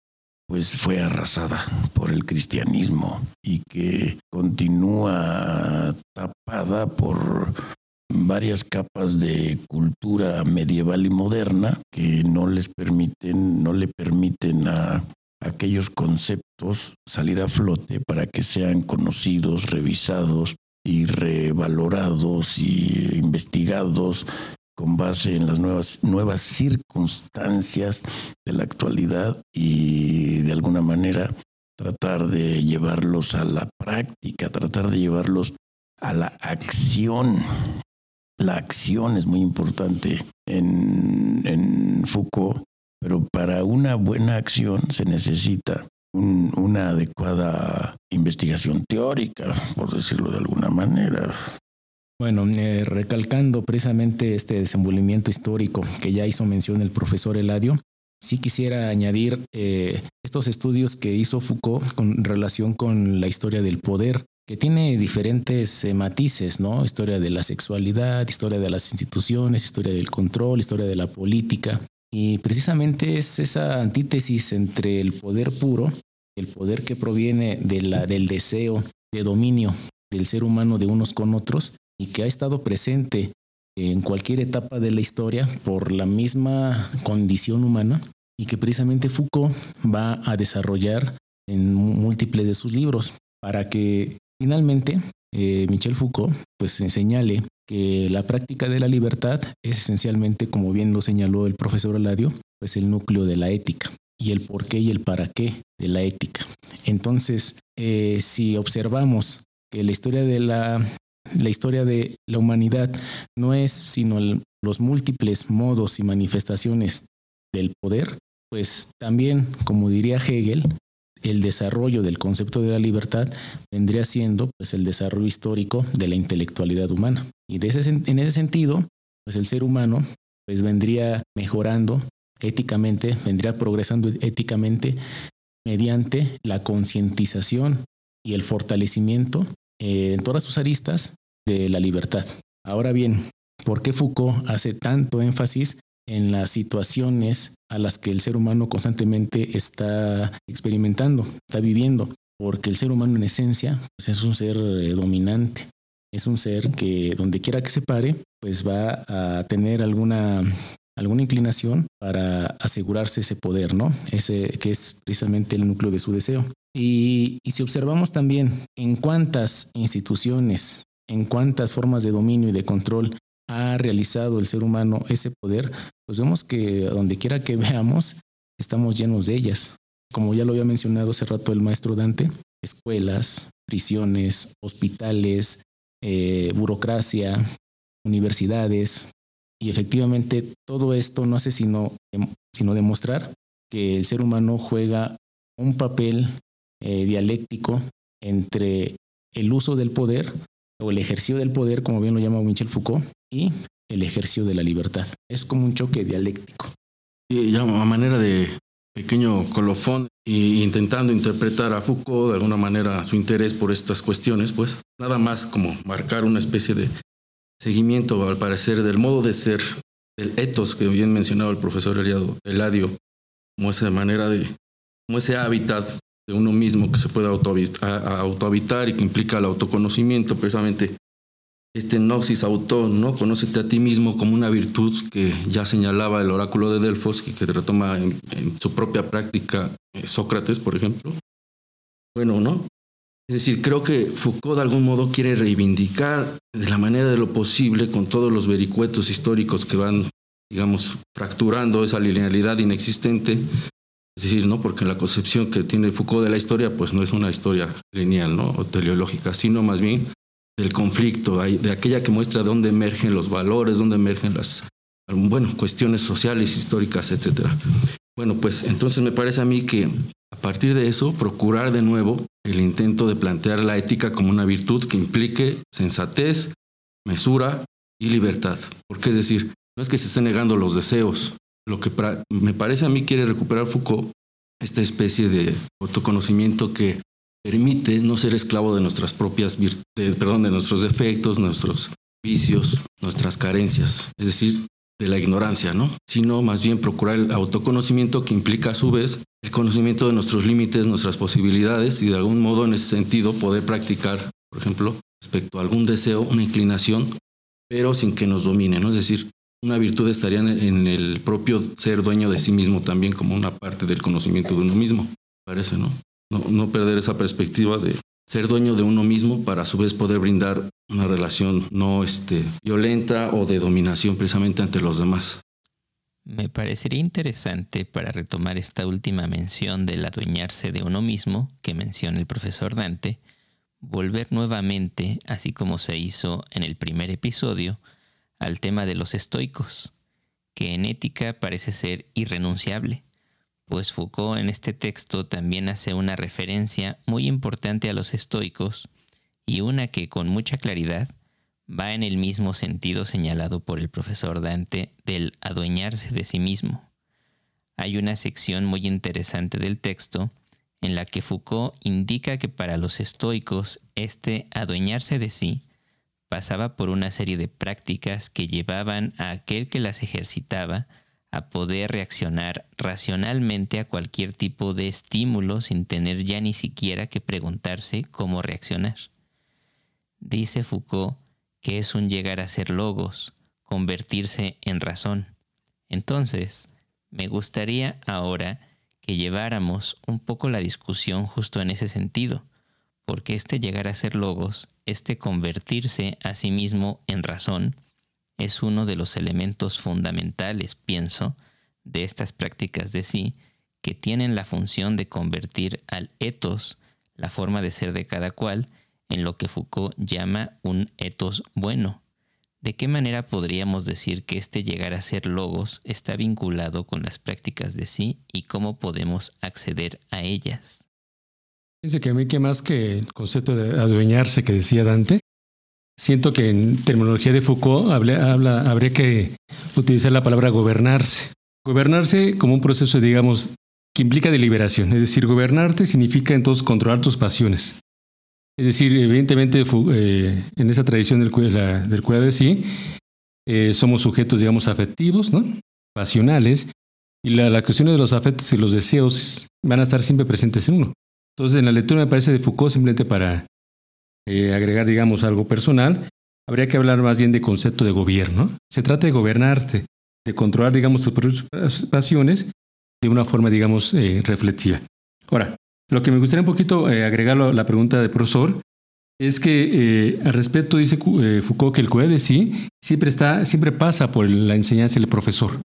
pues fue arrasada por el cristianismo y que continúa tapada por varias capas de cultura medieval y moderna que no les permiten, no le permiten a aquellos conceptos salir a flote para que sean conocidos, revisados y revalorados y investigados con base en las nuevas, nuevas circunstancias de la actualidad y de alguna manera tratar de llevarlos a la práctica, tratar de llevarlos a la acción. La acción es muy importante en, en Foucault, pero para una buena acción se necesita una adecuada investigación teórica, por decirlo de alguna manera. Bueno, eh, recalcando precisamente este desenvolvimiento histórico que ya hizo mención el profesor Eladio, sí quisiera añadir eh, estos estudios que hizo Foucault con relación con la historia del poder, que tiene diferentes eh, matices, ¿no? Historia de la sexualidad, historia de las instituciones, historia del control, historia de la política. Y precisamente es esa antítesis entre el poder puro, el poder que proviene de la, del deseo de dominio del ser humano de unos con otros, y que ha estado presente en cualquier etapa de la historia por la misma condición humana y que precisamente Foucault va a desarrollar en múltiples de sus libros para que finalmente eh, Michel Foucault pues señale que la práctica de la libertad es esencialmente, como bien lo señaló el profesor Aladio, pues el núcleo de la ética y el por qué y el para qué de la ética. Entonces, eh, si observamos que la historia de la la historia de la humanidad no es sino los múltiples modos y manifestaciones del poder, pues también, como diría Hegel, el desarrollo del concepto de la libertad vendría siendo pues el desarrollo histórico de la intelectualidad humana. Y de ese, en ese sentido, pues el ser humano pues vendría mejorando éticamente, vendría progresando éticamente mediante la concientización y el fortalecimiento eh, en todas sus aristas de la libertad. Ahora bien, ¿por qué Foucault hace tanto énfasis en las situaciones a las que el ser humano constantemente está experimentando, está viviendo? Porque el ser humano en esencia pues es un ser eh, dominante, es un ser que donde quiera que se pare, pues va a tener alguna alguna inclinación para asegurarse ese poder, ¿no? Ese que es precisamente el núcleo de su deseo. Y, y si observamos también en cuántas instituciones, en cuántas formas de dominio y de control ha realizado el ser humano ese poder, pues vemos que donde quiera que veamos, estamos llenos de ellas. Como ya lo había mencionado hace rato el maestro Dante, escuelas, prisiones, hospitales, eh, burocracia, universidades, y efectivamente todo esto no hace sino, sino demostrar que el ser humano juega un papel eh, dialéctico entre el uso del poder o el ejercicio del poder, como bien lo llama Michel Foucault, y el ejercicio de la libertad. Es como un choque dialéctico. Y ya a manera de pequeño colofón e intentando interpretar a Foucault de alguna manera su interés por estas cuestiones, pues nada más como marcar una especie de seguimiento al parecer del modo de ser, del ethos que bien mencionaba el profesor Eladio, como esa manera de, como ese hábitat de uno mismo que se puede autohabitar y que implica el autoconocimiento, precisamente este noxis auto, ¿no? Conócete a ti mismo como una virtud que ya señalaba el oráculo de Delfos y que retoma en, su propia práctica eh, Sócrates, por ejemplo. Bueno, ¿no? Es decir, creo que Foucault de algún modo quiere reivindicar de la manera de lo posible con todos los vericuetos históricos que van, digamos, fracturando esa linealidad inexistente. Es decir, ¿no? Porque la concepción que tiene Foucault de la historia, pues no es una historia lineal, ¿no? O teleológica, sino más bien del conflicto, de aquella que muestra dónde emergen los valores, dónde emergen las bueno, cuestiones sociales, históricas, etc. Bueno, pues entonces me parece a mí que a partir de eso, procurar de nuevo el intento de plantear la ética como una virtud que implique sensatez, mesura y libertad. Porque es decir, no es que se estén negando los deseos. Lo que me parece a mí quiere recuperar Foucault, esta especie de autoconocimiento que permite no ser esclavo de nuestras propias virtudes, perdón, de nuestros defectos, nuestros vicios, nuestras carencias, es decir, de la ignorancia, ¿no? Sino más bien procurar el autoconocimiento que implica a su vez el conocimiento de nuestros límites, nuestras posibilidades y de algún modo en ese sentido poder practicar, por ejemplo, respecto a algún deseo, una inclinación, pero sin que nos domine, ¿no? Es decir, una virtud estaría en el propio ser dueño de sí mismo también como una parte del conocimiento de uno mismo, parece, ¿no? No, perder esa perspectiva de ser dueño de uno mismo para a su vez poder brindar una relación no este, violenta o de dominación precisamente ante los demás. Me parecería interesante para retomar esta última mención del adueñarse de uno mismo que menciona el profesor Dante, volver nuevamente, así como se hizo en el primer episodio, al tema de los estoicos, que en ética parece ser irrenunciable pues Foucault en este texto también hace una referencia muy importante a los estoicos y una que con mucha claridad va en el mismo sentido señalado por el profesor Dante del adueñarse de sí mismo. Hay una sección muy interesante del texto en la que Foucault indica que para los estoicos este adueñarse de sí pasaba por una serie de prácticas que llevaban a aquel que las ejercitaba a poder reaccionar racionalmente a cualquier tipo de estímulo sin tener ya ni siquiera que preguntarse cómo reaccionar. Dice Foucault que es un llegar a ser logos, convertirse en razón. Entonces, me gustaría ahora que lleváramos un poco la discusión justo en ese sentido, porque este llegar a ser logos, este convertirse a sí mismo en razón, es uno de los elementos fundamentales, pienso, de estas prácticas de sí, que tienen la función de convertir al ethos, la forma de ser de cada cual, en lo que Foucault llama un ethos bueno. ¿De qué manera podríamos decir que este llegar a ser logos está vinculado con las prácticas de sí y cómo podemos acceder a ellas? Dice que a mí que más que el concepto de adueñarse que decía Dante, siento que en terminología de Foucault habla, habría que utilizar la palabra gobernarse. Gobernarse como un proceso, digamos, que implica deliberación. Es decir, gobernarte significa entonces controlar tus pasiones. Es decir, evidentemente eh, en esa tradición del, del cuidado de sí, eh, somos sujetos, digamos, afectivos, ¿no? pasionales, y la, la, cuestión de los afectos y los deseos van a estar siempre presentes en uno. Entonces, en la lectura me parece de Foucault, simplemente para eh, agregar, digamos, algo personal, habría que hablar más bien de concepto de gobierno. Se trata de gobernarte, de controlar, digamos, tus pasiones de una forma, digamos, eh, reflexiva. Ahora, lo que me gustaría un poquito eh, agregar a la pregunta del profesor es que al respecto dice Foucault que el de sí siempre, está, siempre pasa por la enseñanza del profesor.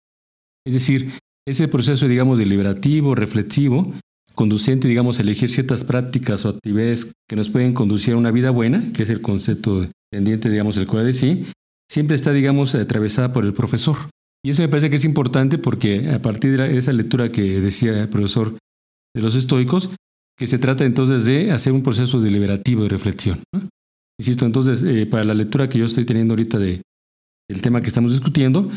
Es decir, ese proceso, digamos, deliberativo, reflexivo, conducente, digamos, elegir ciertas prácticas o actividades que nos pueden conducir a una vida buena, que es el concepto pendiente, digamos, del código de sí, siempre está, digamos, atravesada por el profesor. Y eso me parece que es importante porque a partir de esa lectura que decía el profesor de los estoicos, que se trata entonces de hacer un proceso deliberativo de reflexión. Insisto, entonces, eh, para la lectura que yo estoy teniendo ahorita de, del tema que estamos discutiendo,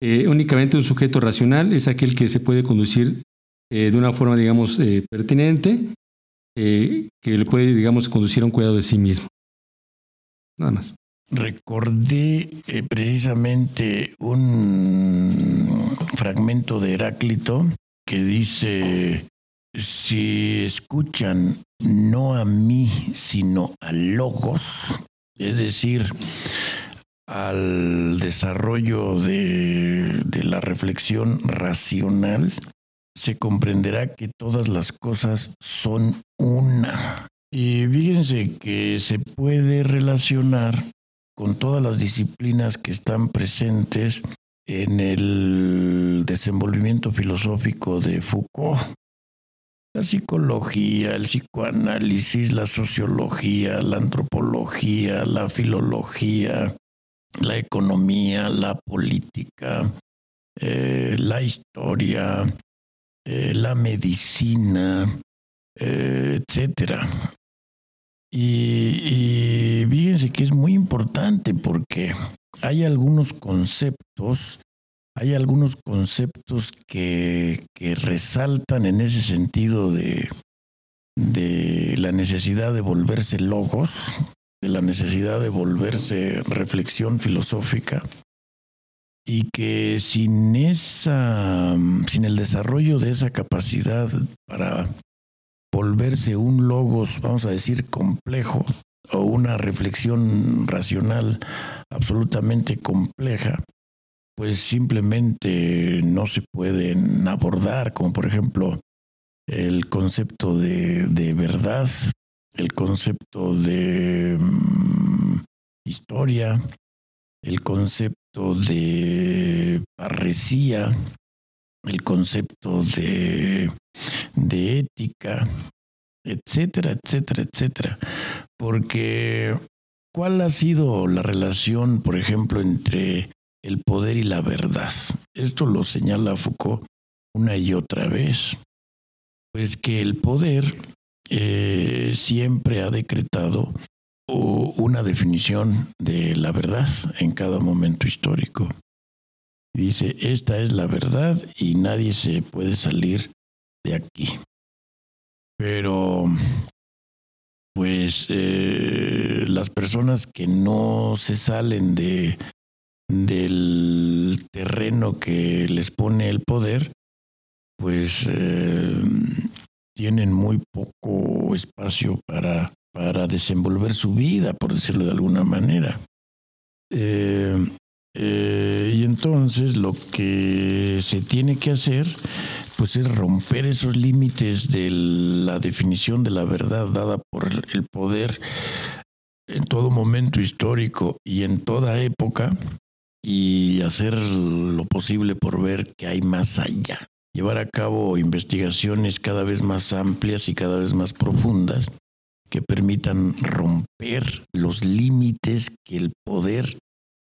eh, únicamente un sujeto racional es aquel que se puede conducir eh, de una forma, digamos, pertinente, que le puede, digamos, conducir a un cuidado de sí mismo. Nada más. Recordé precisamente un fragmento de Heráclito que dice, si escuchan no a mí, sino a Logos, es decir, al desarrollo de, de, la reflexión racional, se comprenderá que todas las cosas son una. Y fíjense que se puede relacionar con todas las disciplinas que están presentes en el desenvolvimiento filosófico de Foucault. La psicología, el psicoanálisis, la sociología, la antropología, la filología, la economía, la política, eh, la historia, eh, la medicina, eh, etcétera. Y, y fíjense que es muy importante porque hay algunos conceptos hay algunos conceptos que, resaltan en ese sentido de, de la necesidad de volverse logos, de la necesidad de volverse reflexión filosófica, y que sin esa, sin el desarrollo de esa capacidad para volverse un logos, vamos a decir, complejo, o una reflexión racional absolutamente compleja, pues simplemente no se pueden abordar, como por ejemplo el concepto de, verdad, el concepto de mm, historia, el concepto de parresía, el concepto de, de ética, etcétera, etcétera, etcétera. Porque, ¿cuál ha sido la relación, por ejemplo, entre el poder y la verdad. Esto lo señala Foucault una y otra vez. Pues que el poder eh, siempre ha decretado una definición de la verdad en cada momento histórico. Dice, esta es la verdad y nadie se puede salir de aquí. Pero, pues, eh, las personas que no se salen de del terreno que les pone el poder, pues eh, tienen muy poco espacio para, para desenvolver su vida, por decirlo de alguna manera. Eh, eh, y entonces lo que se tiene que hacer, pues es romper esos límites de la definición de la verdad dada por el poder en todo momento histórico y en toda época, y hacer lo posible por ver qué hay más allá. Llevar a cabo investigaciones cada vez más amplias y cada vez más profundas que permitan romper los límites que el poder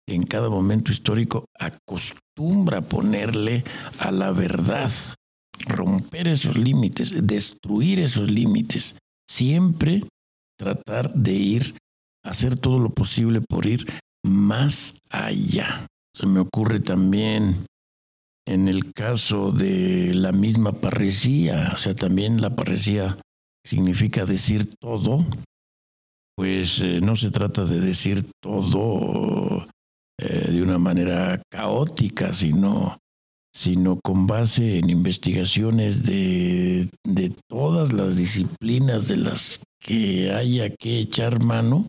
en cada momento histórico acostumbra ponerle a la verdad. Romper esos límites, destruir esos límites. Siempre tratar de ir, hacer todo lo posible por ir más allá. Se me ocurre también en el caso de la misma parresía, o sea, también la parresía significa decir todo, pues eh, no se trata de decir todo eh, de una manera caótica, sino, sino con base en investigaciones de, de todas las disciplinas de las que haya que echar mano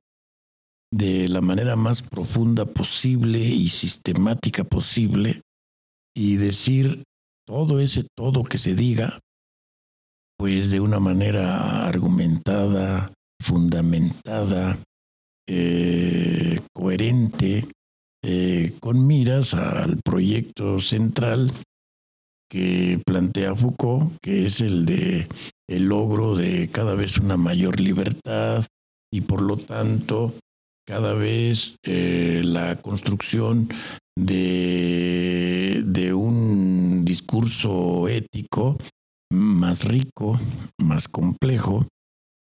de la manera más profunda posible y sistemática posible y decir todo ese todo que se diga, pues de una manera argumentada, fundamentada, eh, coherente, eh, con miras al proyecto central que plantea Foucault, que es el de el logro de cada vez una mayor libertad y por lo tanto cada vez eh, la construcción de, de un discurso ético más rico, más complejo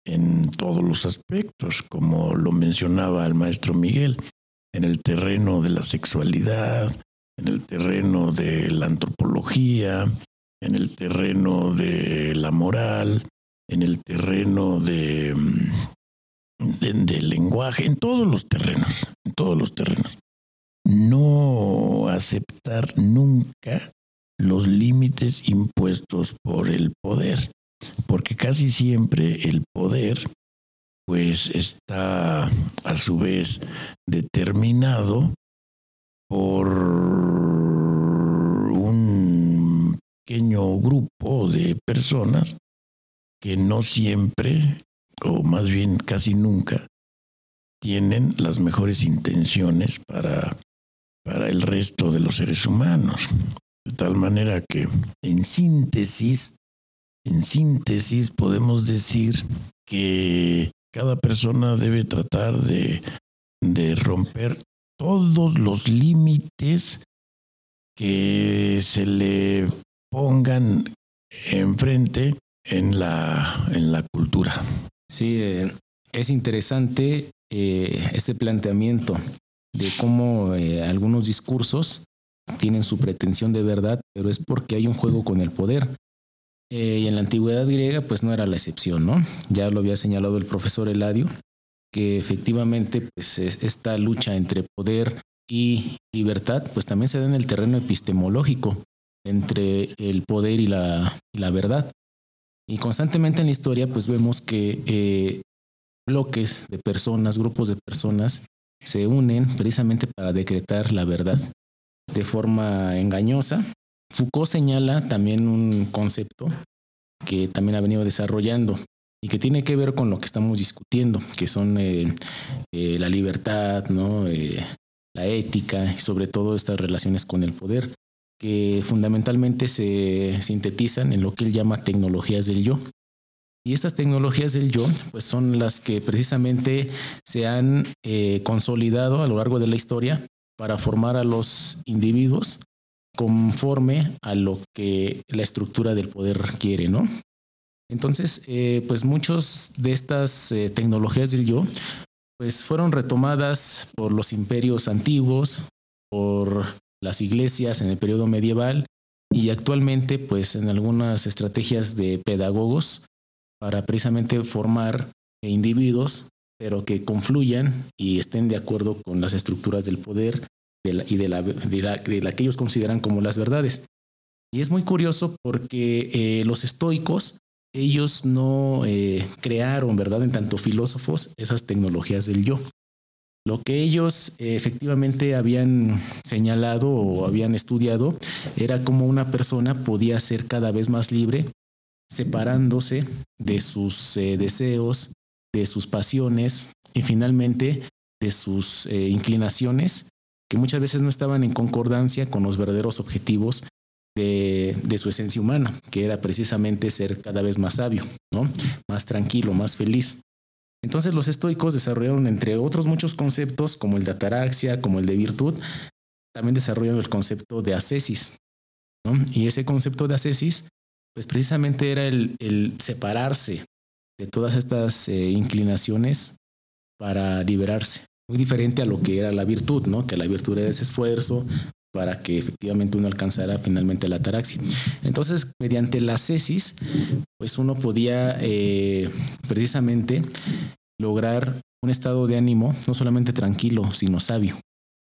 en todos los aspectos, como lo mencionaba el maestro Miguel, en el terreno de la sexualidad, en el terreno de la antropología, en el terreno de la moral, en el terreno de, del lenguaje, en todos los terrenos, en todos los terrenos. No aceptar nunca los límites impuestos por el poder, porque casi siempre el poder pues está a su vez determinado por un pequeño grupo de personas que no siempre, o más bien casi nunca, tienen las mejores intenciones para, para el resto de los seres humanos. De tal manera que, en síntesis, en síntesis podemos decir que cada persona debe tratar de, de romper todos los límites que se le pongan enfrente en la, en la cultura. Sí, eh, es interesante eh, este planteamiento de cómo eh, algunos discursos tienen su pretensión de verdad, pero es porque hay un juego con el poder. Eh, y en la antigüedad griega, pues no era la excepción, ¿no? Ya lo había señalado el profesor Eladio, que efectivamente, pues esta lucha entre poder y libertad, pues también se da en el terreno epistemológico, entre el poder y la, la verdad. Y constantemente en la historia, pues vemos que eh, bloques de personas, grupos de personas, se unen precisamente para decretar la verdad de forma engañosa. Foucault señala también un concepto que también ha venido desarrollando y que tiene que ver con lo que estamos discutiendo, que son eh, eh, la libertad. Eh, la ética y sobre todo estas relaciones con el poder, que fundamentalmente se sintetizan en lo que él llama tecnologías del yo. Y estas tecnologías del yo, pues son las que precisamente se han consolidado a lo largo de la historia para formar a los individuos conforme a lo que la estructura del poder quiere, ¿no? Entonces, eh, pues muchos de estas eh, tecnologías del yo, pues fueron retomadas por los imperios antiguos, por las iglesias en el periodo medieval y actualmente, pues en algunas estrategias de pedagogos para precisamente formar individuos pero que confluyan y estén de acuerdo con las estructuras del poder y de la, de, la, que ellos consideran como las verdades. Y es muy curioso porque eh, los estoicos, ellos no eh, crearon, ¿verdad?, en tanto filósofos, esas tecnologías del yo. Lo que ellos efectivamente habían señalado o habían estudiado era cómo una persona podía ser cada vez más libre, separándose de sus eh, deseos, de sus pasiones y finalmente de sus eh, inclinaciones que muchas veces no estaban en concordancia con los verdaderos objetivos de, de, su esencia humana, que era precisamente ser cada vez más sabio, ¿no? más tranquilo, más feliz. Entonces los estoicos desarrollaron, entre otros muchos conceptos, como el de ataraxia, como el de virtud, también desarrollaron el concepto de ascesis. Y ese concepto de ascesis, pues precisamente era el, el separarse de todas estas eh, inclinaciones para liberarse. Muy diferente a lo que era la virtud, ¿no? Que la virtud era ese esfuerzo para que efectivamente uno alcanzara finalmente la ataraxia. Entonces, mediante la cesis, pues uno podía eh, precisamente lograr un estado de ánimo no solamente tranquilo, sino sabio.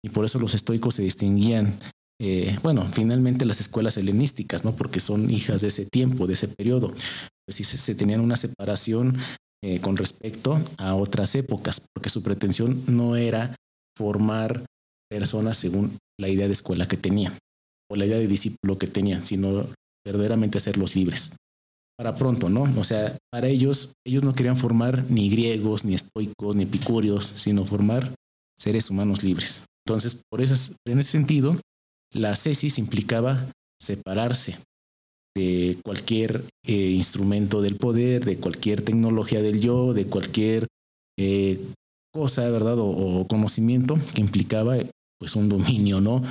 Y por eso los estoicos se distinguían eh, bueno, finalmente las escuelas helenísticas, ¿no? Porque son hijas de ese tiempo, de ese periodo. Pues sí se, tenían una separación eh, con respecto a otras épocas, porque su pretensión no era formar personas según la idea de escuela que tenían o la idea de discípulo que tenían, sino verdaderamente hacerlos libres. Para pronto, ¿no? O sea, para ellos, ellos no querían formar ni griegos, ni estoicos, ni epicúreos, sino formar seres humanos libres. Entonces, por eso, en ese sentido, la cesis implicaba separarse de cualquier eh, instrumento del poder, de cualquier tecnología del yo, de cualquier eh, cosa, ¿verdad? O, conocimiento que implicaba pues un dominio, ¿no?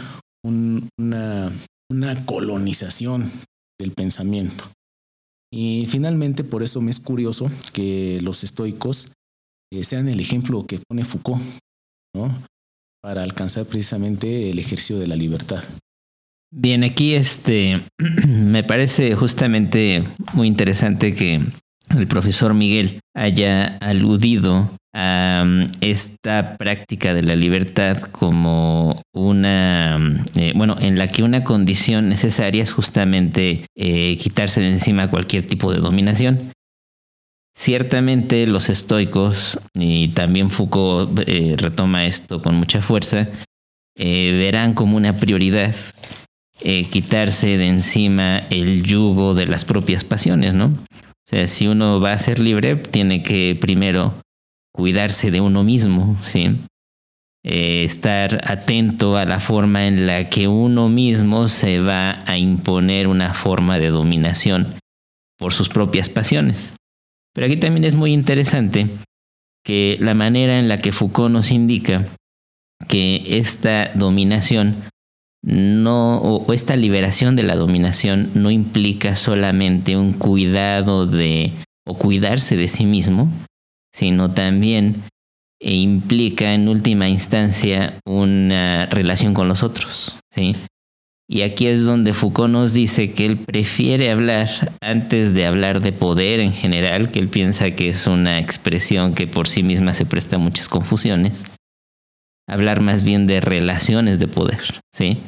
una, una colonización del pensamiento. Y finalmente, por eso me es curioso que los estoicos eh, sean el ejemplo que pone Foucault, ¿no? Para alcanzar precisamente el ejercicio de la libertad. Bien, aquí este me parece justamente muy interesante que el profesor Miguel haya aludido a um, esta práctica de la libertad como una, eh, bueno, en la que una condición necesaria es justamente eh, quitarse de encima cualquier tipo de dominación. Ciertamente los estoicos, y también Foucault eh, retoma esto con mucha fuerza, verán como una prioridad quitarse de encima el yugo de las propias pasiones, ¿no? O sea, si uno va a ser libre, tiene que primero cuidarse de uno mismo, ¿sí? Eh, estar atento a la forma en la que uno mismo se va a imponer una forma de dominación por sus propias pasiones. Pero aquí también es muy interesante que la manera en la que Foucault nos indica que esta dominación no, o, esta liberación de la dominación no implica solamente un cuidado de, o cuidarse de sí mismo, sino también implica en última instancia una relación con los otros, ¿sí? Y aquí es donde Foucault nos dice que él prefiere hablar antes de hablar de poder en general, que él piensa que es una expresión que por sí misma se presta a muchas confusiones, hablar más bien de relaciones de poder, ¿sí?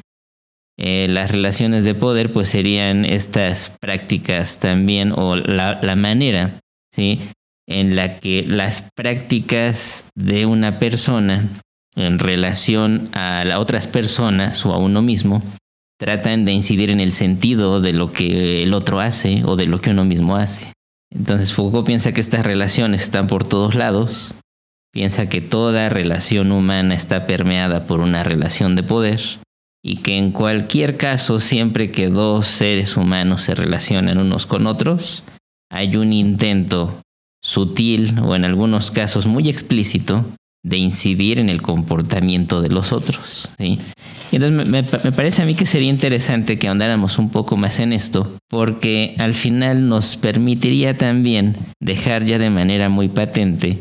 Eh, las relaciones de poder pues serían estas prácticas también o la, la manera, ¿sí? En la que las prácticas de una persona en relación a las otras personas o a uno mismo tratan de incidir en el sentido de lo que el otro hace o de lo que uno mismo hace. Entonces Foucault piensa que estas relaciones están por todos lados piensa que toda relación humana está permeada por una relación de poder y que en cualquier caso, siempre que dos seres humanos se relacionan unos con otros, hay un intento sutil o en algunos casos muy explícito de incidir en el comportamiento de los otros. ¿sí? Y entonces me, parece a mí que sería interesante que ahondáramos un poco más en esto, porque al final nos permitiría también dejar ya de manera muy patente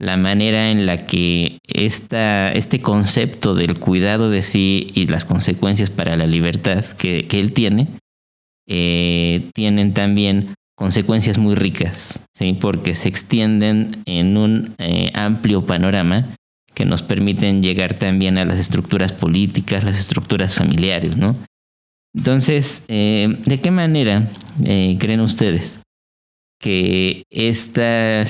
la manera en la que esta, este concepto del cuidado de sí y las consecuencias para la libertad que, él tiene, eh, tienen también consecuencias muy ricas, ¿sí? porque se extienden en un eh, amplio panorama que nos permiten llegar también a las estructuras políticas, las estructuras familiares. ¿no? Entonces, eh, ¿de qué manera creen ustedes que eh,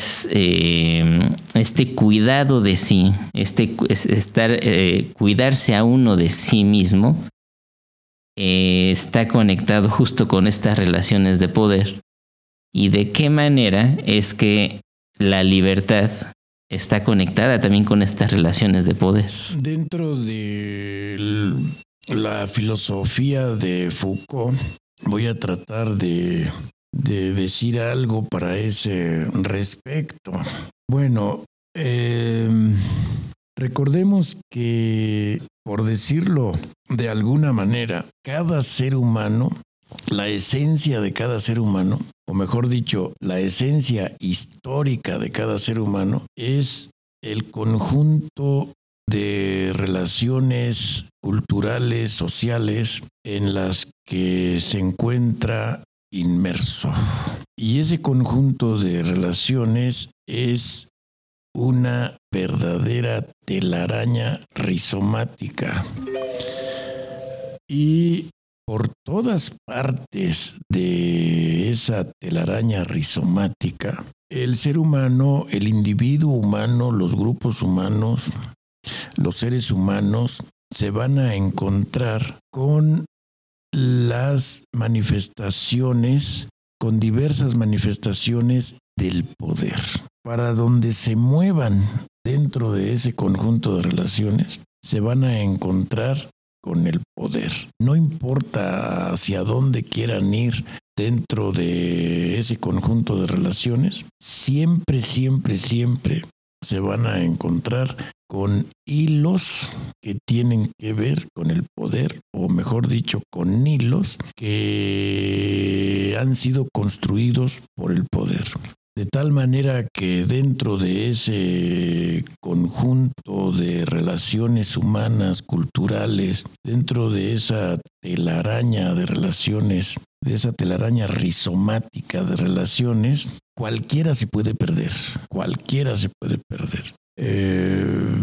este cuidado de sí, este estar, eh, cuidarse a uno de sí mismo, eh, está conectado justo con estas relaciones de poder y de qué manera es que la libertad está conectada también con estas relaciones de poder. Dentro de la filosofía de Foucault, voy a tratar de de decir algo para ese respecto. Bueno, em, recordemos que, por decirlo de alguna manera, cada ser humano, la esencia de cada ser humano, o mejor dicho, la esencia histórica de cada ser humano, es el conjunto de relaciones culturales, sociales, en las que se encuentra inmerso. Y ese conjunto de relaciones es una verdadera telaraña rizomática. Y por todas partes de esa telaraña rizomática, el ser humano, el individuo humano, los grupos humanos, los seres humanos se van a encontrar con las manifestaciones, con diversas manifestaciones del poder. Para donde se muevan dentro de ese conjunto de relaciones, se van a encontrar con el poder. No importa hacia dónde quieran ir dentro de ese conjunto de relaciones, siempre, siempre, siempre se van a encontrar con hilos que tienen que ver con el poder, o mejor dicho, con hilos que han sido construidos por el poder. De tal manera que dentro de ese conjunto de relaciones humanas, culturales, dentro de esa telaraña de relaciones, de esa telaraña rizomática de relaciones, cualquiera se puede perder, cualquiera se puede perder. Eh,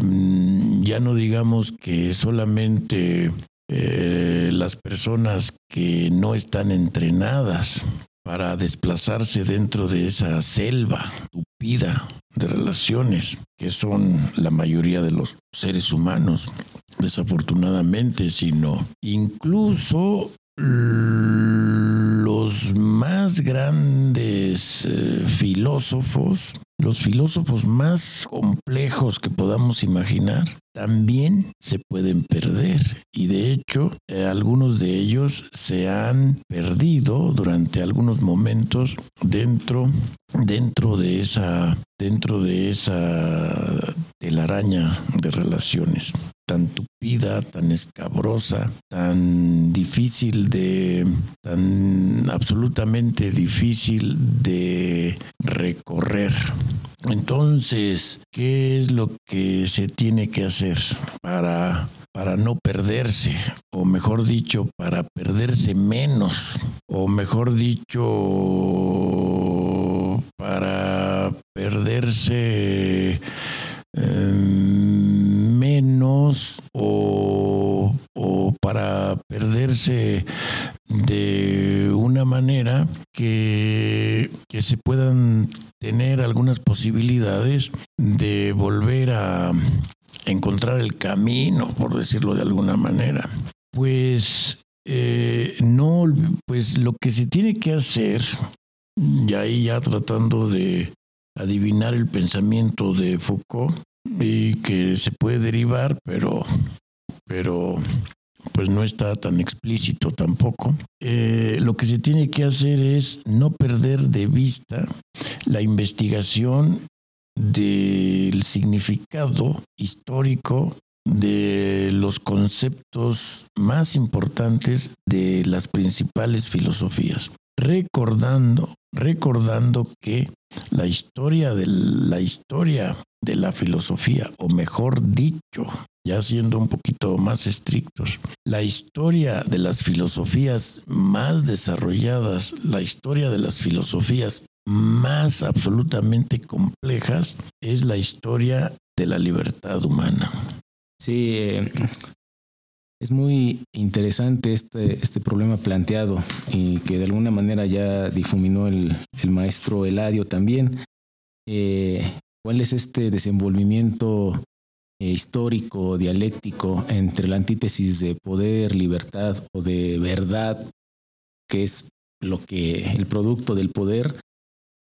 ya no digamos que solamente eh, las personas que no están entrenadas para desplazarse dentro de esa selva tupida de relaciones que son la mayoría de los seres humanos, desafortunadamente, sino incluso los más grandes eh, filósofos, los filósofos más complejos que podamos imaginar, también se pueden perder. Y de hecho, eh, algunos de ellos se han perdido durante algunos momentos dentro, dentro de esa, dentro de esa telaraña de relaciones tan tupida, tan escabrosa, tan difícil de, tan absolutamente difícil de recorrer. Entonces, ¿qué es lo que se tiene que hacer para, para no perderse? O mejor dicho, para perderse menos. O mejor dicho, para perderse... Em, menos o, para perderse de una manera que, que se puedan tener algunas posibilidades de volver a encontrar el camino, por decirlo de alguna manera. Pues eh, no, pues lo que se tiene que hacer, y ahí ya tratando de adivinar el pensamiento de Foucault, y que se puede derivar, pero, pero pues no está tan explícito tampoco. Eh, lo que se tiene que hacer es no perder de vista la investigación del significado histórico de los conceptos más importantes de las principales filosofías, recordando, recordando que la historia de la historia de la filosofía, o mejor dicho, ya siendo un poquito más estrictos, la historia de las filosofías más desarrolladas, la historia de las filosofías más absolutamente complejas, es la historia de la libertad humana. Sí, eh, es muy interesante este, este problema planteado y que de alguna manera ya difuminó el, el maestro Eladio también. Eh, ¿Cuál es este desenvolvimiento eh, histórico, dialéctico entre la antítesis de poder, libertad o de verdad, que es lo que el producto del poder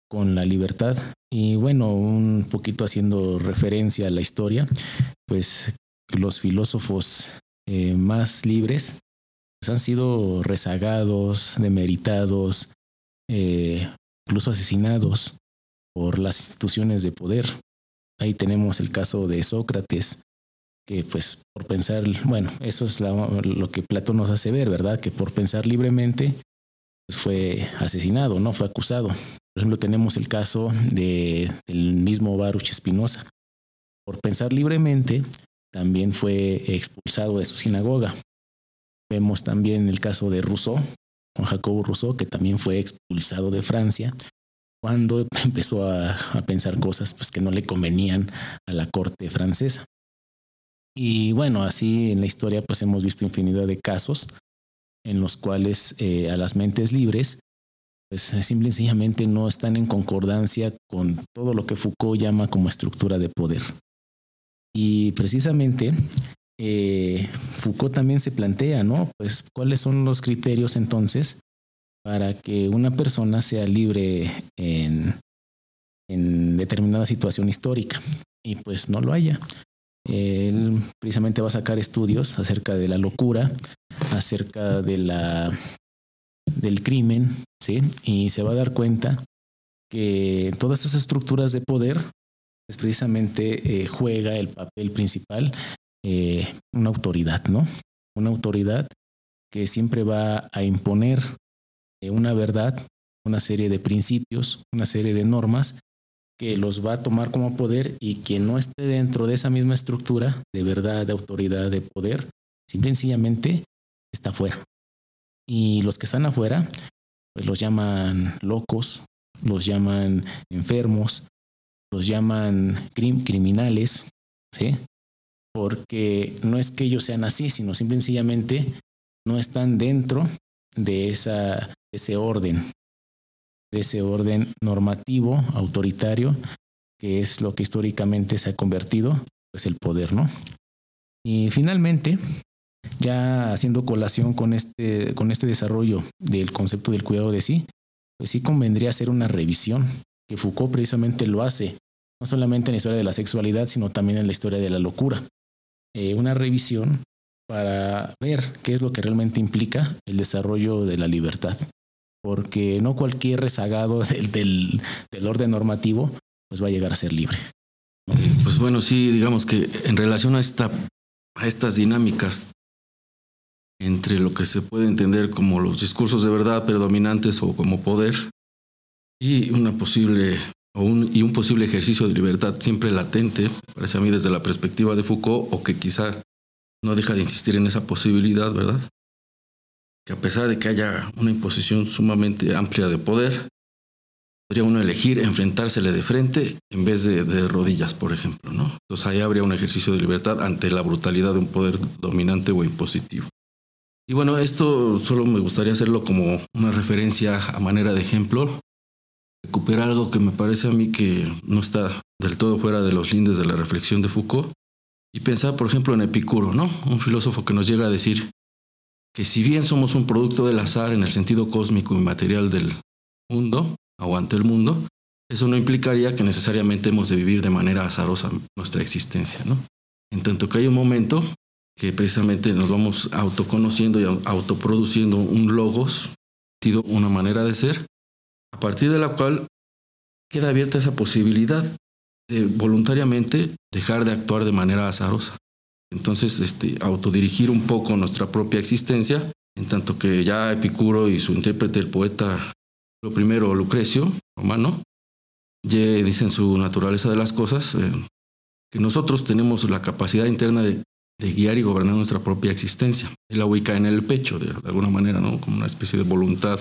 con la libertad? Y bueno, un poquito haciendo referencia a la historia, pues los filósofos eh, más libres pues han sido rezagados, demeritados, eh, incluso asesinados por las instituciones de poder. Ahí tenemos el caso de Sócrates, que pues por pensar, bueno, eso es lo que Platón nos hace ver, ¿verdad? Que por pensar libremente pues fue asesinado, no fue acusado. Por ejemplo, tenemos el caso de, del mismo Baruch Espinosa. Por pensar libremente, también fue expulsado de su sinagoga. Vemos también el caso de Rousseau, Juan Jacobo Rousseau, que también fue expulsado de Francia cuando empezó a, pensar cosas pues, que no le convenían a la corte francesa. Y bueno, así en la historia pues hemos visto infinidad de casos en los cuales eh, a las mentes libres pues simple y sencillamente no están en concordancia con todo lo que Foucault llama como estructura de poder. Y precisamente eh, Foucault también se plantea, ¿no? Pues cuáles son los criterios entonces para que una persona sea libre en, en determinada situación histórica y pues no lo haya. Él precisamente va a sacar estudios acerca de la locura, acerca de la, del crimen, ¿sí? Y se va a dar cuenta que todas esas estructuras de poder pues precisamente eh, juega el papel principal eh, una autoridad, ¿no? Una autoridad que siempre va a imponer una verdad, una serie de principios, una serie de normas que los va a tomar como poder y quien no esté dentro de esa misma estructura de verdad, de autoridad, de poder, simple y sencillamente está fuera. Y los que están afuera, pues los llaman locos, los llaman enfermos, los llaman criminales, ¿sí? Porque no es que ellos sean así, sino simple y sencillamente no están dentro de esa, ese orden, de ese orden normativo, autoritario, que es lo que históricamente se ha convertido, pues el poder, ¿no? Y finalmente, ya haciendo colación con este, con este desarrollo del concepto del cuidado de sí, pues sí convendría hacer una revisión, que Foucault precisamente lo hace, no solamente en la historia de la sexualidad, sino también en la historia de la locura. Eh, una revisión para ver qué es lo que realmente implica el desarrollo de la libertad. Porque no cualquier rezagado del, orden normativo pues va a llegar a ser libre. Pues bueno, sí, digamos que en relación a, esta, a estas dinámicas entre lo que se puede entender como los discursos de verdad predominantes o como poder y una posible o un, y un posible ejercicio de libertad siempre latente, parece a mí desde la perspectiva de Foucault, o que quizá no deja de insistir en esa posibilidad, ¿verdad? Que a pesar de que haya una imposición sumamente amplia de poder, podría uno elegir enfrentársele de frente en vez de, de rodillas, por ejemplo, ¿no? Entonces ahí habría un ejercicio de libertad ante la brutalidad de un poder dominante o impositivo. Y bueno, esto solo me gustaría hacerlo como una referencia a manera de ejemplo. Recuperar algo que me parece a mí que no está del todo fuera de los lindes de la reflexión de Foucault. Y pensar, por ejemplo, en Epicuro, ¿no? Un filósofo que nos llega a decir que si bien somos un producto del azar en el sentido cósmico y material del mundo, o ante el mundo, eso no implicaría que necesariamente hemos de vivir de manera azarosa nuestra existencia, ¿no? En tanto que hay un momento que precisamente nos vamos autoconociendo y autoproduciendo un logos, una manera de ser, a partir de la cual queda abierta esa posibilidad de voluntariamente dejar de actuar de manera azarosa. Entonces, este, autodirigir un poco nuestra propia existencia, en tanto que ya Epicuro y su intérprete, el poeta, lo primero, Lucrecio, romano, ya dicen su naturaleza de las cosas, eh, que nosotros tenemos la capacidad interna de de guiar y gobernar nuestra propia existencia. Él la ubica en el pecho, de, alguna manera, ¿no? Como una especie de voluntad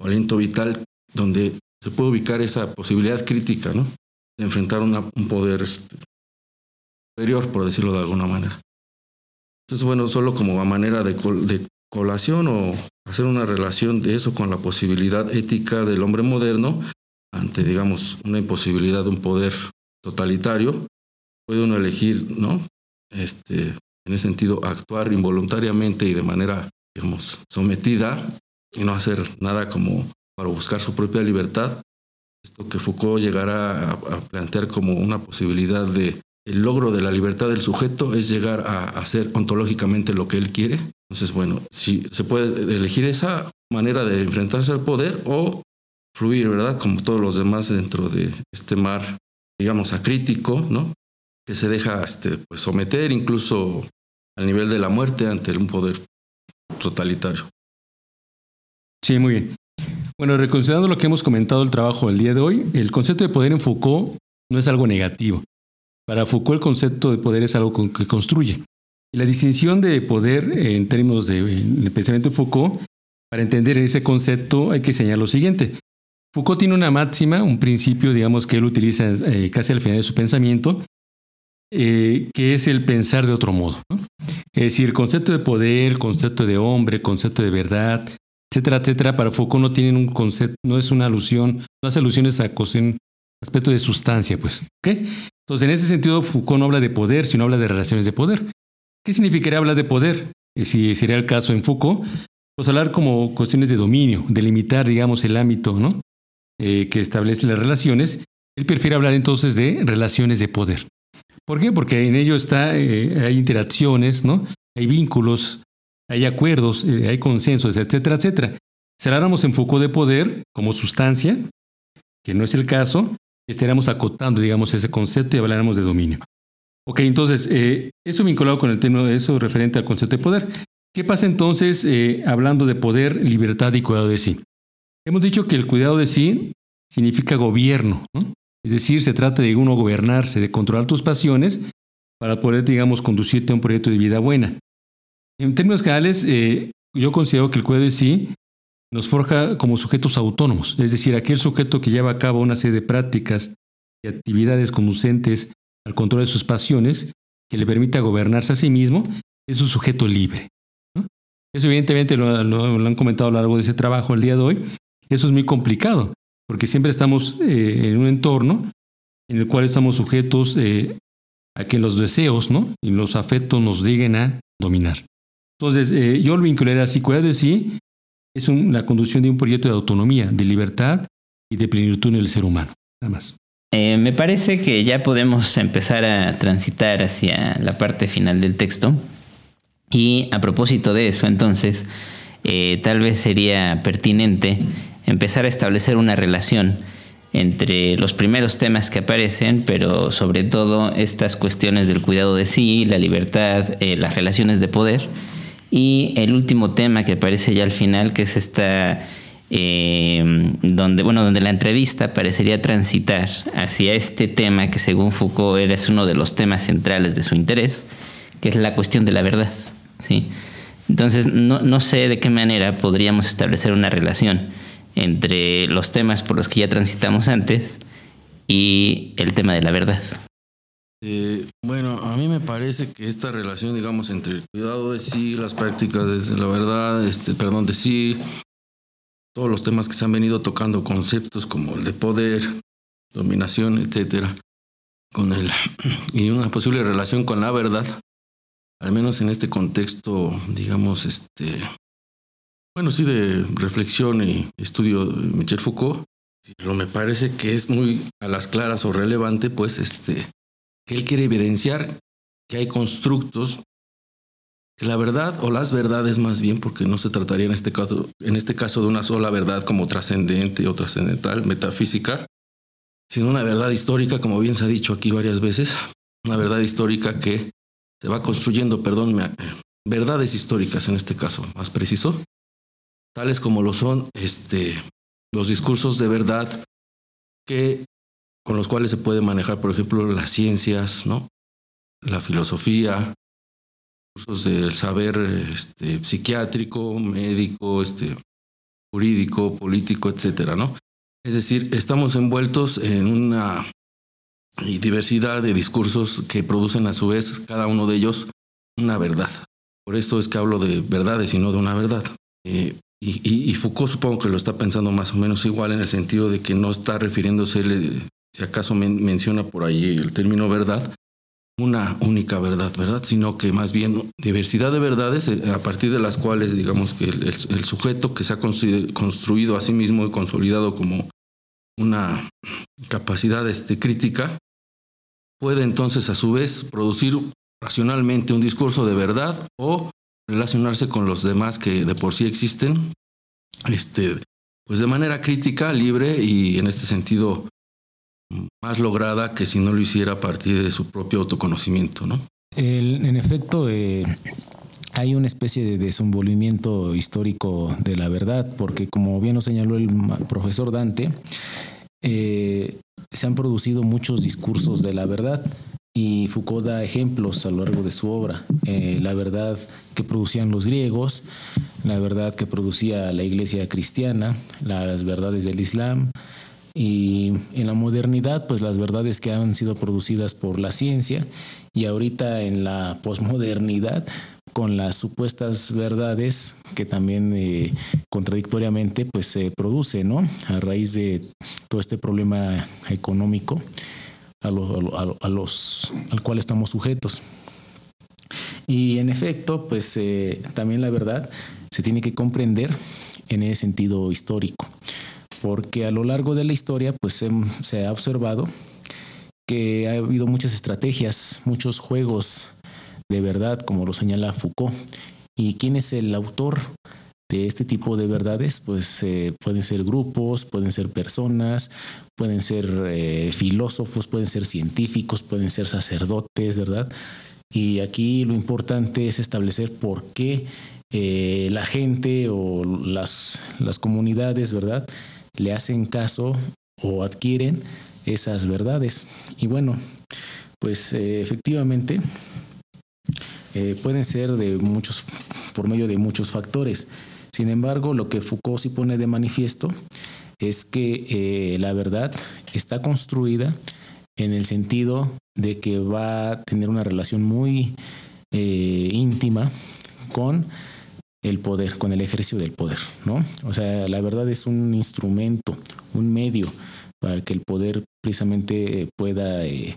o aliento vital donde se puede ubicar esa posibilidad crítica, ¿no? De enfrentar un poder este, superior, por decirlo de alguna manera. Entonces, bueno, solo como a manera de, de colación o hacer una relación de eso con la posibilidad ética del hombre moderno ante, digamos, una imposibilidad de un poder totalitario, puede uno elegir, ¿no? este, en ese sentido, actuar involuntariamente y de manera, digamos, sometida y no hacer nada como para buscar su propia libertad. Esto que Foucault llegará a, plantear como una posibilidad de el logro de la libertad del sujeto es llegar a hacer ontológicamente lo que él quiere. Entonces, bueno, si se puede elegir esa manera de enfrentarse al poder o fluir, ¿verdad? Como todos los demás dentro de este mar, digamos, acrítico, ¿no? que se deja este, pues, someter incluso al nivel de la muerte ante un poder totalitario. Sí, muy bien. Bueno, reconsiderando lo que hemos comentado el trabajo del día de hoy, el concepto de poder en Foucault no es algo negativo. Para Foucault el concepto de poder es algo que construye. Y la distinción de poder en términos del pensamiento de Foucault, para entender ese concepto hay que señalar lo siguiente. Foucault tiene una máxima, un principio, digamos, que él utiliza eh, casi al final de su pensamiento, eh, que es el pensar de otro modo. Es decir, el concepto de poder, concepto de hombre, concepto de verdad, etcétera, etcétera, para Foucault no tienen un concepto, no es una alusión, no hace alusiones a un aspecto de sustancia, pues. Entonces, en ese sentido, Foucault no habla de poder, sino habla de relaciones de poder. ¿Qué significaría hablar de poder? Si sería el caso en Foucault, pues hablar como cuestiones de dominio, delimitar, digamos, el ámbito ¿no? Eh, que establece las relaciones. Él prefiere hablar entonces de relaciones de poder. ¿Por qué? Porque en ello está, eh, hay interacciones, ¿no? Hay vínculos, hay acuerdos, eh, hay consensos, etcétera, etcétera. Si habláramos en Foucault de poder como sustancia, que no es el caso, estaremos acotando, digamos, ese concepto y hablaremos de dominio. Ok, entonces, eh, eso vinculado con el tema de eso referente al concepto de poder. ¿Qué pasa entonces eh, hablando de poder, libertad y cuidado de sí? Hemos dicho que el cuidado de sí significa gobierno, es decir, se trata de uno gobernarse, de controlar tus pasiones para poder, digamos, conducirte a un proyecto de vida buena. En términos generales, eh, yo considero que el cuidado de sí nos forja como sujetos autónomos, es decir, aquel sujeto que lleva a cabo una serie de prácticas y actividades conducentes al control de sus pasiones, que le permita gobernarse a sí mismo, es un sujeto libre. Eso evidentemente lo, han comentado a lo largo de ese trabajo el día de hoy. Eso es muy complicado, porque siempre estamos eh, en un entorno en el cual estamos sujetos eh, a que los deseos ¿no? y los afectos nos lleguen a dominar. Entonces, eh, yo lo vincularé así, cuidado de sí, es la conducción de un proyecto de autonomía, de libertad y de plenitud en el ser humano. Nada más. me parece que ya podemos empezar a transitar hacia la parte final del texto. Y a propósito de eso, entonces, eh, tal vez sería pertinente empezar a establecer una relación entre los primeros temas que aparecen, pero sobre todo estas cuestiones del cuidado de sí, la libertad, eh, las relaciones de poder, y el último tema que aparece ya al final, que es esta, eh, donde, bueno, donde la entrevista parecería transitar hacia este tema que según Foucault era uno de los temas centrales de su interés, que es la cuestión de la verdad. ¿sí? Entonces, no, sé de qué manera podríamos establecer una relación entre los temas por los que ya transitamos antes y el tema de la verdad. Eh, bueno, a mí me parece que esta relación, digamos, entre el cuidado de sí, las prácticas de la verdad, este, perdón, de sí, todos los temas que se han venido tocando, conceptos como el de poder, dominación, etcétera, con el, y una posible relación con la verdad, al menos en este contexto, digamos, este, bueno, sí, de reflexión y estudio de Michel Foucault, pero me parece que es muy a las claras o relevante, pues, este, que él quiere evidenciar que hay constructos que la verdad o las verdades más bien, porque no se trataría en este caso, en este caso de una sola verdad como trascendente o trascendental, metafísica, sino una verdad histórica, como bien se ha dicho aquí varias veces, una verdad histórica que se va construyendo, perdón, verdades históricas en este caso, más preciso, tales como lo son este, los discursos de verdad que, con los cuales se puede manejar, por ejemplo, las ciencias, ¿no? la filosofía, discursos del saber este, psiquiátrico, médico, este, jurídico, político, etcétera, ¿no? Es decir, estamos envueltos en una y diversidad de discursos que producen a su vez cada uno de ellos una verdad. Por esto es que hablo de verdades y no de una verdad. Eh, y, Foucault supongo que lo está pensando más o menos igual en el sentido de que no está refiriéndose, si acaso menciona por ahí el término verdad, una única verdad, ¿verdad? Sino que más bien diversidad de verdades eh, a partir de las cuales, digamos que el, sujeto que se ha construido a sí mismo y consolidado como una capacidad este, crítica, puede entonces a su vez producir racionalmente un discurso de verdad o relacionarse con los demás que de por sí existen, este, pues de manera crítica, libre y en este sentido más lograda que si no lo hiciera a partir de su propio autoconocimiento, ¿no? en efecto, eh, hay una especie de desenvolvimiento histórico de la verdad, porque como bien lo señaló el profesor Dante, eh, se han producido muchos discursos de la verdad y Foucault da ejemplos a lo largo de su obra. Eh, la verdad que producían los griegos, la verdad que producía la iglesia cristiana, las verdades del Islam y en la modernidad pues las verdades que han sido producidas por la ciencia y ahorita en la posmodernidad con las supuestas verdades que también eh, contradictoriamente pues se produce, ¿no? A raíz de todo este problema económico a, los, al cual estamos sujetos. Y en efecto, pues eh, también la verdad se tiene que comprender en ese sentido histórico, porque a lo largo de la historia pues se ha observado que ha habido muchas estrategias, muchos juegos de verdad, como lo señala Foucault. ¿Y quién es el autor de este tipo de verdades, pues eh, pueden ser grupos, pueden ser personas, pueden ser eh, filósofos, pueden ser científicos, pueden ser sacerdotes, ¿verdad? Y aquí lo importante es establecer por qué eh, la gente o las, las comunidades, ¿verdad? Le hacen caso o adquieren esas verdades. Y bueno, pues efectivamente pueden ser de muchos, por medio de muchos factores. Sin embargo, lo que Foucault sí pone de manifiesto es que eh, la verdad está construida en el sentido de que va a tener una relación muy eh, íntima con el poder, con el ejercicio del poder, ¿no? O sea, la verdad es un instrumento, un medio para que el poder precisamente pueda eh,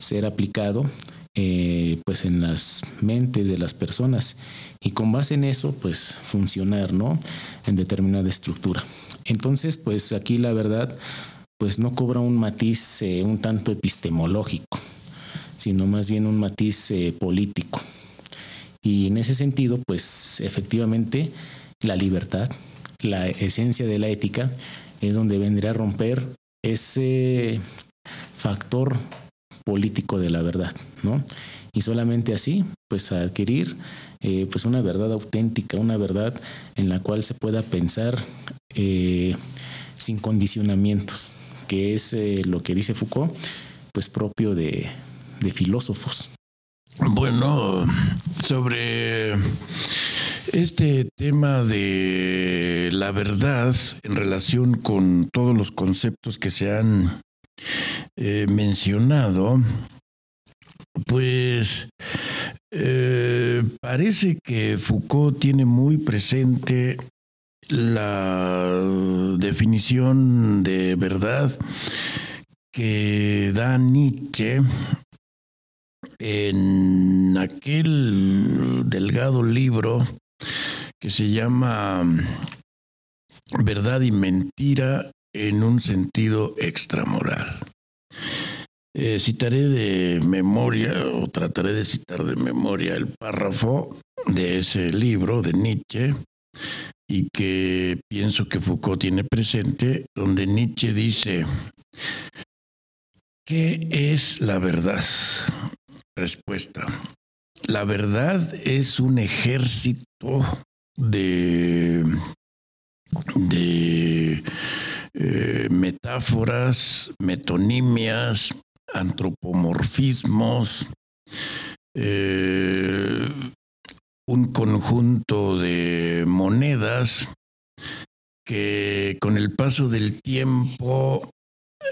ser aplicado eh, pues en las mentes de las personas. Y con base en eso pues funcionar no en determinada estructura. Entonces pues aquí la verdad pues no cobra un matiz eh, un tanto epistemológico sino más bien un matiz eh, político y en ese sentido pues efectivamente la libertad la esencia de la ética es donde vendría a romper ese factor político de la verdad, ¿no? Y solamente así, pues adquirir eh, pues una verdad auténtica, una verdad en la cual se pueda pensar eh, sin condicionamientos, que es eh, lo que dice Foucault, pues propio de, de filósofos. Bueno, sobre este tema de la verdad en relación con todos los conceptos que se han eh, mencionado, pues eh, parece que Foucault tiene muy presente la definición de verdad que da Nietzsche en aquel delgado libro que se llama Verdad y Mentira en un sentido extramoral. Eh, citaré de memoria, o trataré de citar de memoria, el párrafo de ese libro de Nietzsche, y que pienso que Foucault tiene presente, donde Nietzsche dice, ¿qué es la verdad? Respuesta, la verdad es un ejército de, de eh, metáforas, metonimias, antropomorfismos, eh, un conjunto de monedas que con el paso del tiempo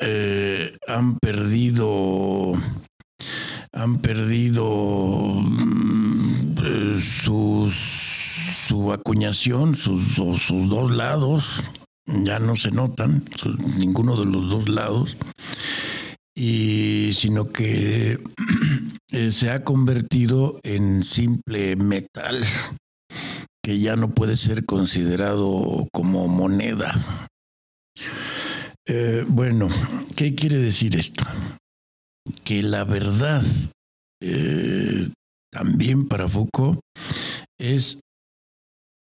eh, han perdido han perdido sus, su acuñación, sus, sus dos lados, ya no se notan, ninguno de los dos lados, y sino que eh, se ha convertido en simple metal que ya no puede ser considerado como moneda. Eh, bueno, ¿qué quiere decir esto? Que la verdad, eh, también para Foucault, es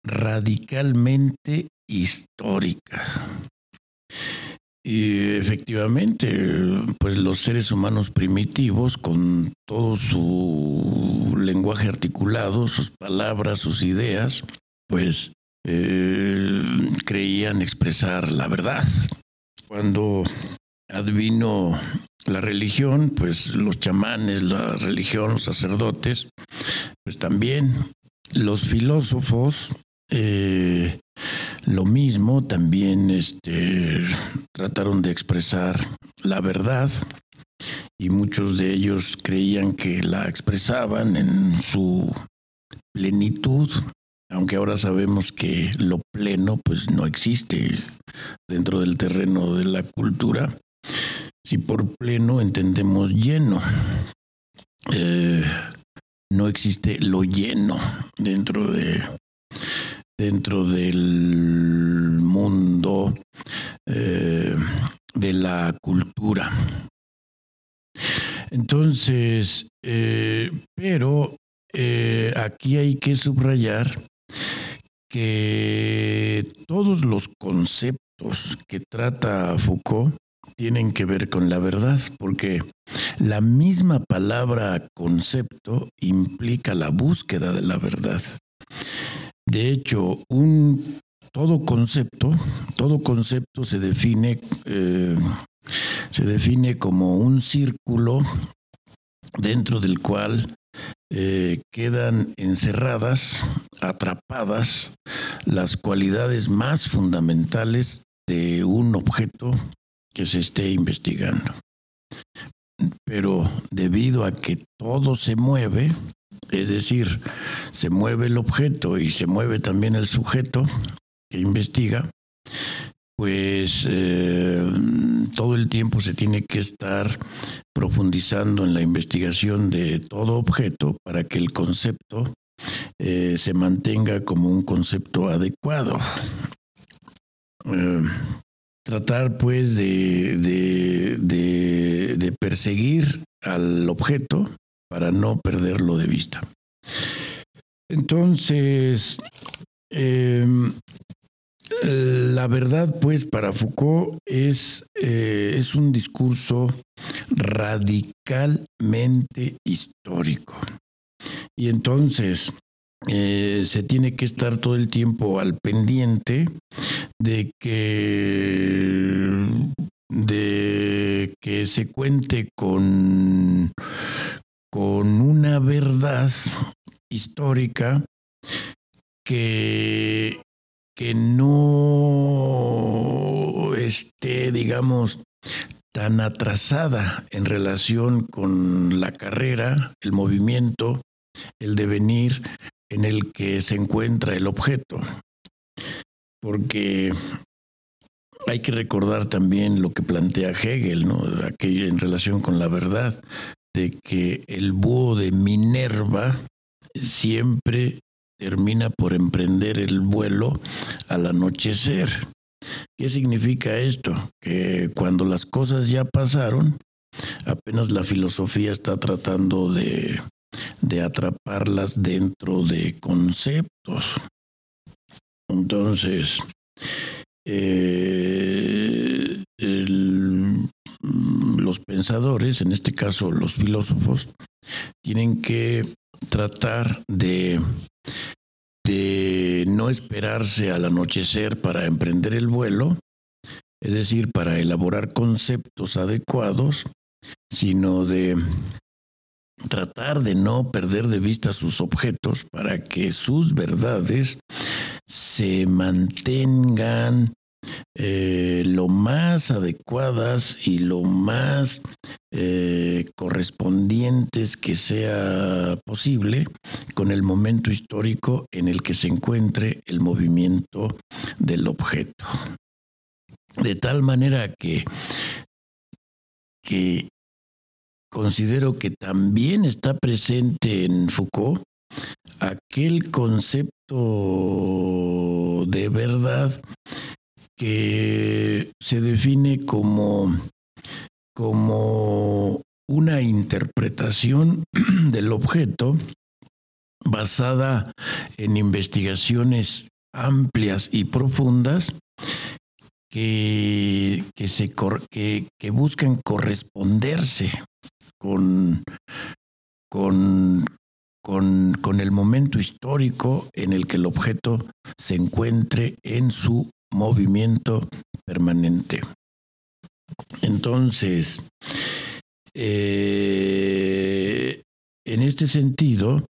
radicalmente histórica. Y efectivamente, pues los seres humanos primitivos, con todo su lenguaje articulado, sus palabras, sus ideas, pues eh, creían expresar la verdad. Cuando advino la religión, pues los chamanes, la religión, los sacerdotes, pues también los filósofos eh, lo mismo, también este, trataron de expresar la verdad y muchos de ellos creían que la expresaban en su plenitud, aunque ahora sabemos que lo pleno pues no existe dentro del terreno de la cultura. Si por pleno entendemos lleno, eh, no existe lo lleno dentro de dentro del mundo eh, de la cultura. Entonces, eh, pero aquí hay que subrayar que todos los conceptos que trata Foucault tienen que ver con la verdad, porque la misma palabra concepto implica la búsqueda de la verdad. De hecho, un todo concepto, todo concepto se define, eh, se define como un círculo dentro del cual eh, quedan encerradas, atrapadas, las cualidades más fundamentales de un objeto que se esté investigando. Pero debido a que todo se mueve, es decir, se mueve el objeto y se mueve también el sujeto que investiga, pues eh, todo el tiempo se tiene que estar profundizando en la investigación de todo objeto para que el concepto eh, se mantenga como un concepto adecuado. Eh, tratar pues de, de, perseguir al objeto para no perderlo de vista. Entonces, em, la verdad, pues, para Foucault es, eh, es un discurso radicalmente histórico. Y entonces eh, se tiene que estar todo el tiempo al pendiente de que, de que se cuente con, con una verdad histórica que que no esté, digamos, tan atrasada en relación con la carrera, el movimiento, el devenir en el que se encuentra el objeto. Porque hay que recordar también lo que plantea Hegel, ¿no? Aquello en relación con la verdad, de que el búho de Minerva siempre termina por emprender el vuelo al anochecer. ¿Qué significa esto? Que cuando las cosas ya pasaron, apenas la filosofía está tratando de, atraparlas dentro de conceptos. Entonces, eh, los pensadores, en este caso los filósofos, tienen que tratar de de no esperarse al anochecer para emprender el vuelo, es decir, para elaborar conceptos adecuados, sino de tratar de no perder de vista sus objetos para que sus verdades se mantengan eh, lo más adecuadas y lo más eh, correspondientes que sea posible con el momento histórico en el que se encuentre el movimiento del objeto. De tal manera que, que considero que también está presente en Foucault aquel concepto de verdad que se define como, como una interpretación del objeto basada en investigaciones amplias y profundas que, que, que buscan corresponderse con, con, con, con, el momento histórico en el que el objeto se encuentre en su movimiento permanente. Entonces, eh, en este sentido,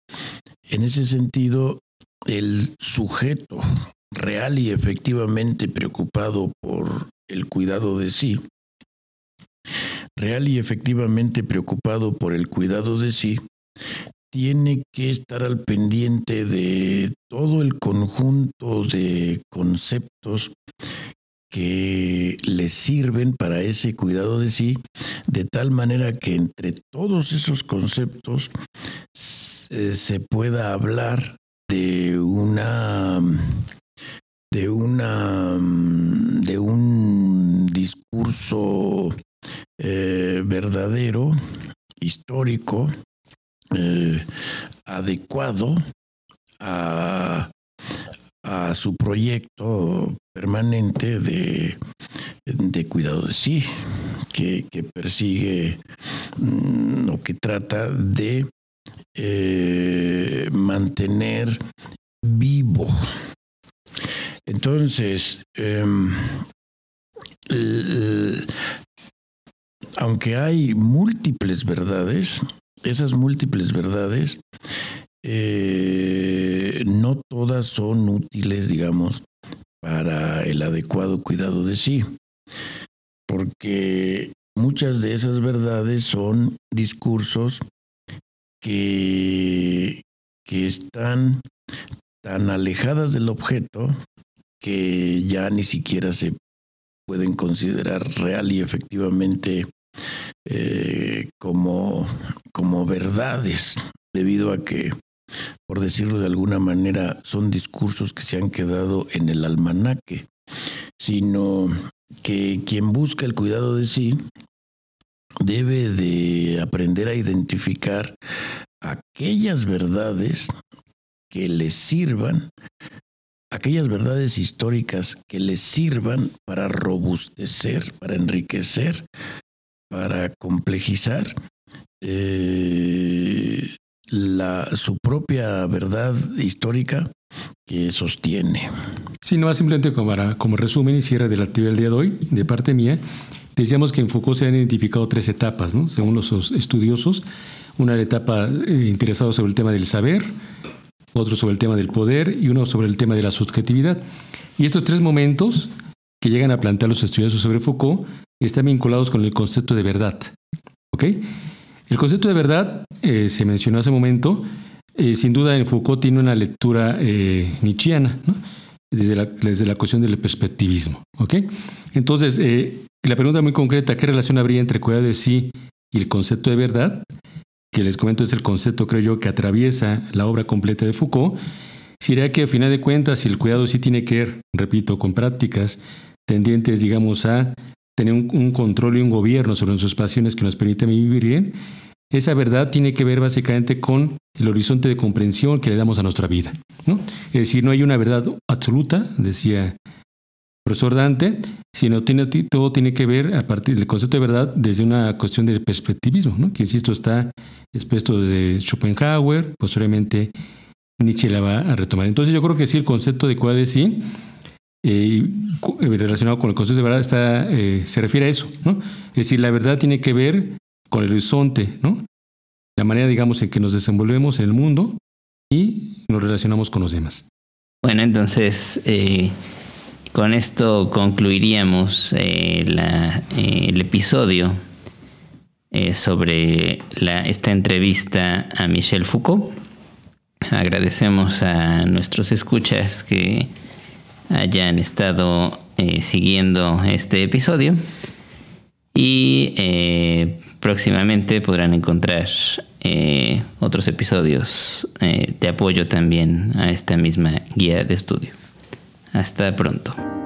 en ese sentido, el sujeto real y efectivamente preocupado por el cuidado de sí, real y efectivamente preocupado por el cuidado de sí, tiene que estar al pendiente de todo el conjunto de conceptos que le sirven para ese cuidado de sí, de tal manera que entre todos esos conceptos se pueda hablar de una de una de un discurso eh, verdadero histórico eh, adecuado a, su proyecto permanente de, de cuidado de sí, que, persigue mm, o que trata de eh, mantener vivo. Entonces, em, aunque hay múltiples verdades, esas múltiples verdades eh, no todas son útiles, digamos, para el adecuado cuidado de sí, porque muchas de esas verdades son discursos que, que están tan alejadas del objeto que ya ni siquiera se pueden considerar real y efectivamente eh, como, como verdades, debido a que por decirlo de alguna manera, son discursos que se han quedado en el almanaque, sino que quien busca el cuidado de sí debe de aprender a identificar aquellas verdades que le sirvan, aquellas verdades históricas que le sirvan para robustecer, para enriquecer, para complejizar eh, la, su propia verdad histórica que sostiene. Sí, no, simplemente como, como resumen y cierre de la actividad del día de hoy, de parte mía, decíamos que en Foucault se han identificado tres etapas, ¿no? según los estudiosos. Una etapa eh, interesada sobre el tema del saber, otro sobre el tema del poder y uno sobre el tema de la subjetividad. Y estos tres momentos que llegan a plantear los estudiosos sobre Foucault están vinculados con el concepto de verdad. ¿Ok? El concepto de verdad, eh, se mencionó hace un momento, eh, sin duda en Foucault tiene una lectura eh, nietzscheana, desde, la, desde la cuestión del perspectivismo. Entonces, la pregunta muy concreta, ¿qué relación habría entre cuidado de sí y el concepto de verdad? Que les comento es el concepto, creo yo, que atraviesa la obra completa de Foucault. Sería que, a final de cuentas, si el cuidado sí tiene que ver, repito, con prácticas tendientes, digamos, a tener un, control y un gobierno sobre nuestras pasiones que nos permiten vivir bien, esa verdad tiene que ver básicamente con el horizonte de comprensión que le damos a nuestra vida. ¿no? Es decir, no hay una verdad absoluta, decía el profesor Dante, sino todo tiene que ver a partir del concepto de verdad desde una cuestión de perspectivismo, ¿no? que insisto está expuesto desde Schopenhauer, posteriormente Nietzsche la va a retomar. Entonces yo creo que sí, el concepto de cuál sí eh, eh, relacionado con el concepto de verdad está, eh, se refiere a eso, ¿no? Es decir, la verdad tiene que ver con el horizonte, ¿no? La manera, digamos, en que nos desenvolvemos en el mundo y nos relacionamos con los demás. Bueno, entonces, con esto concluiríamos el episodio sobre la, esta entrevista a Michel Foucault. Agradecemos a nuestros escuchas que hayan estado eh, siguiendo este episodio y eh, próximamente podrán encontrar eh, otros episodios de apoyo también a esta misma guía de estudio. Hasta pronto.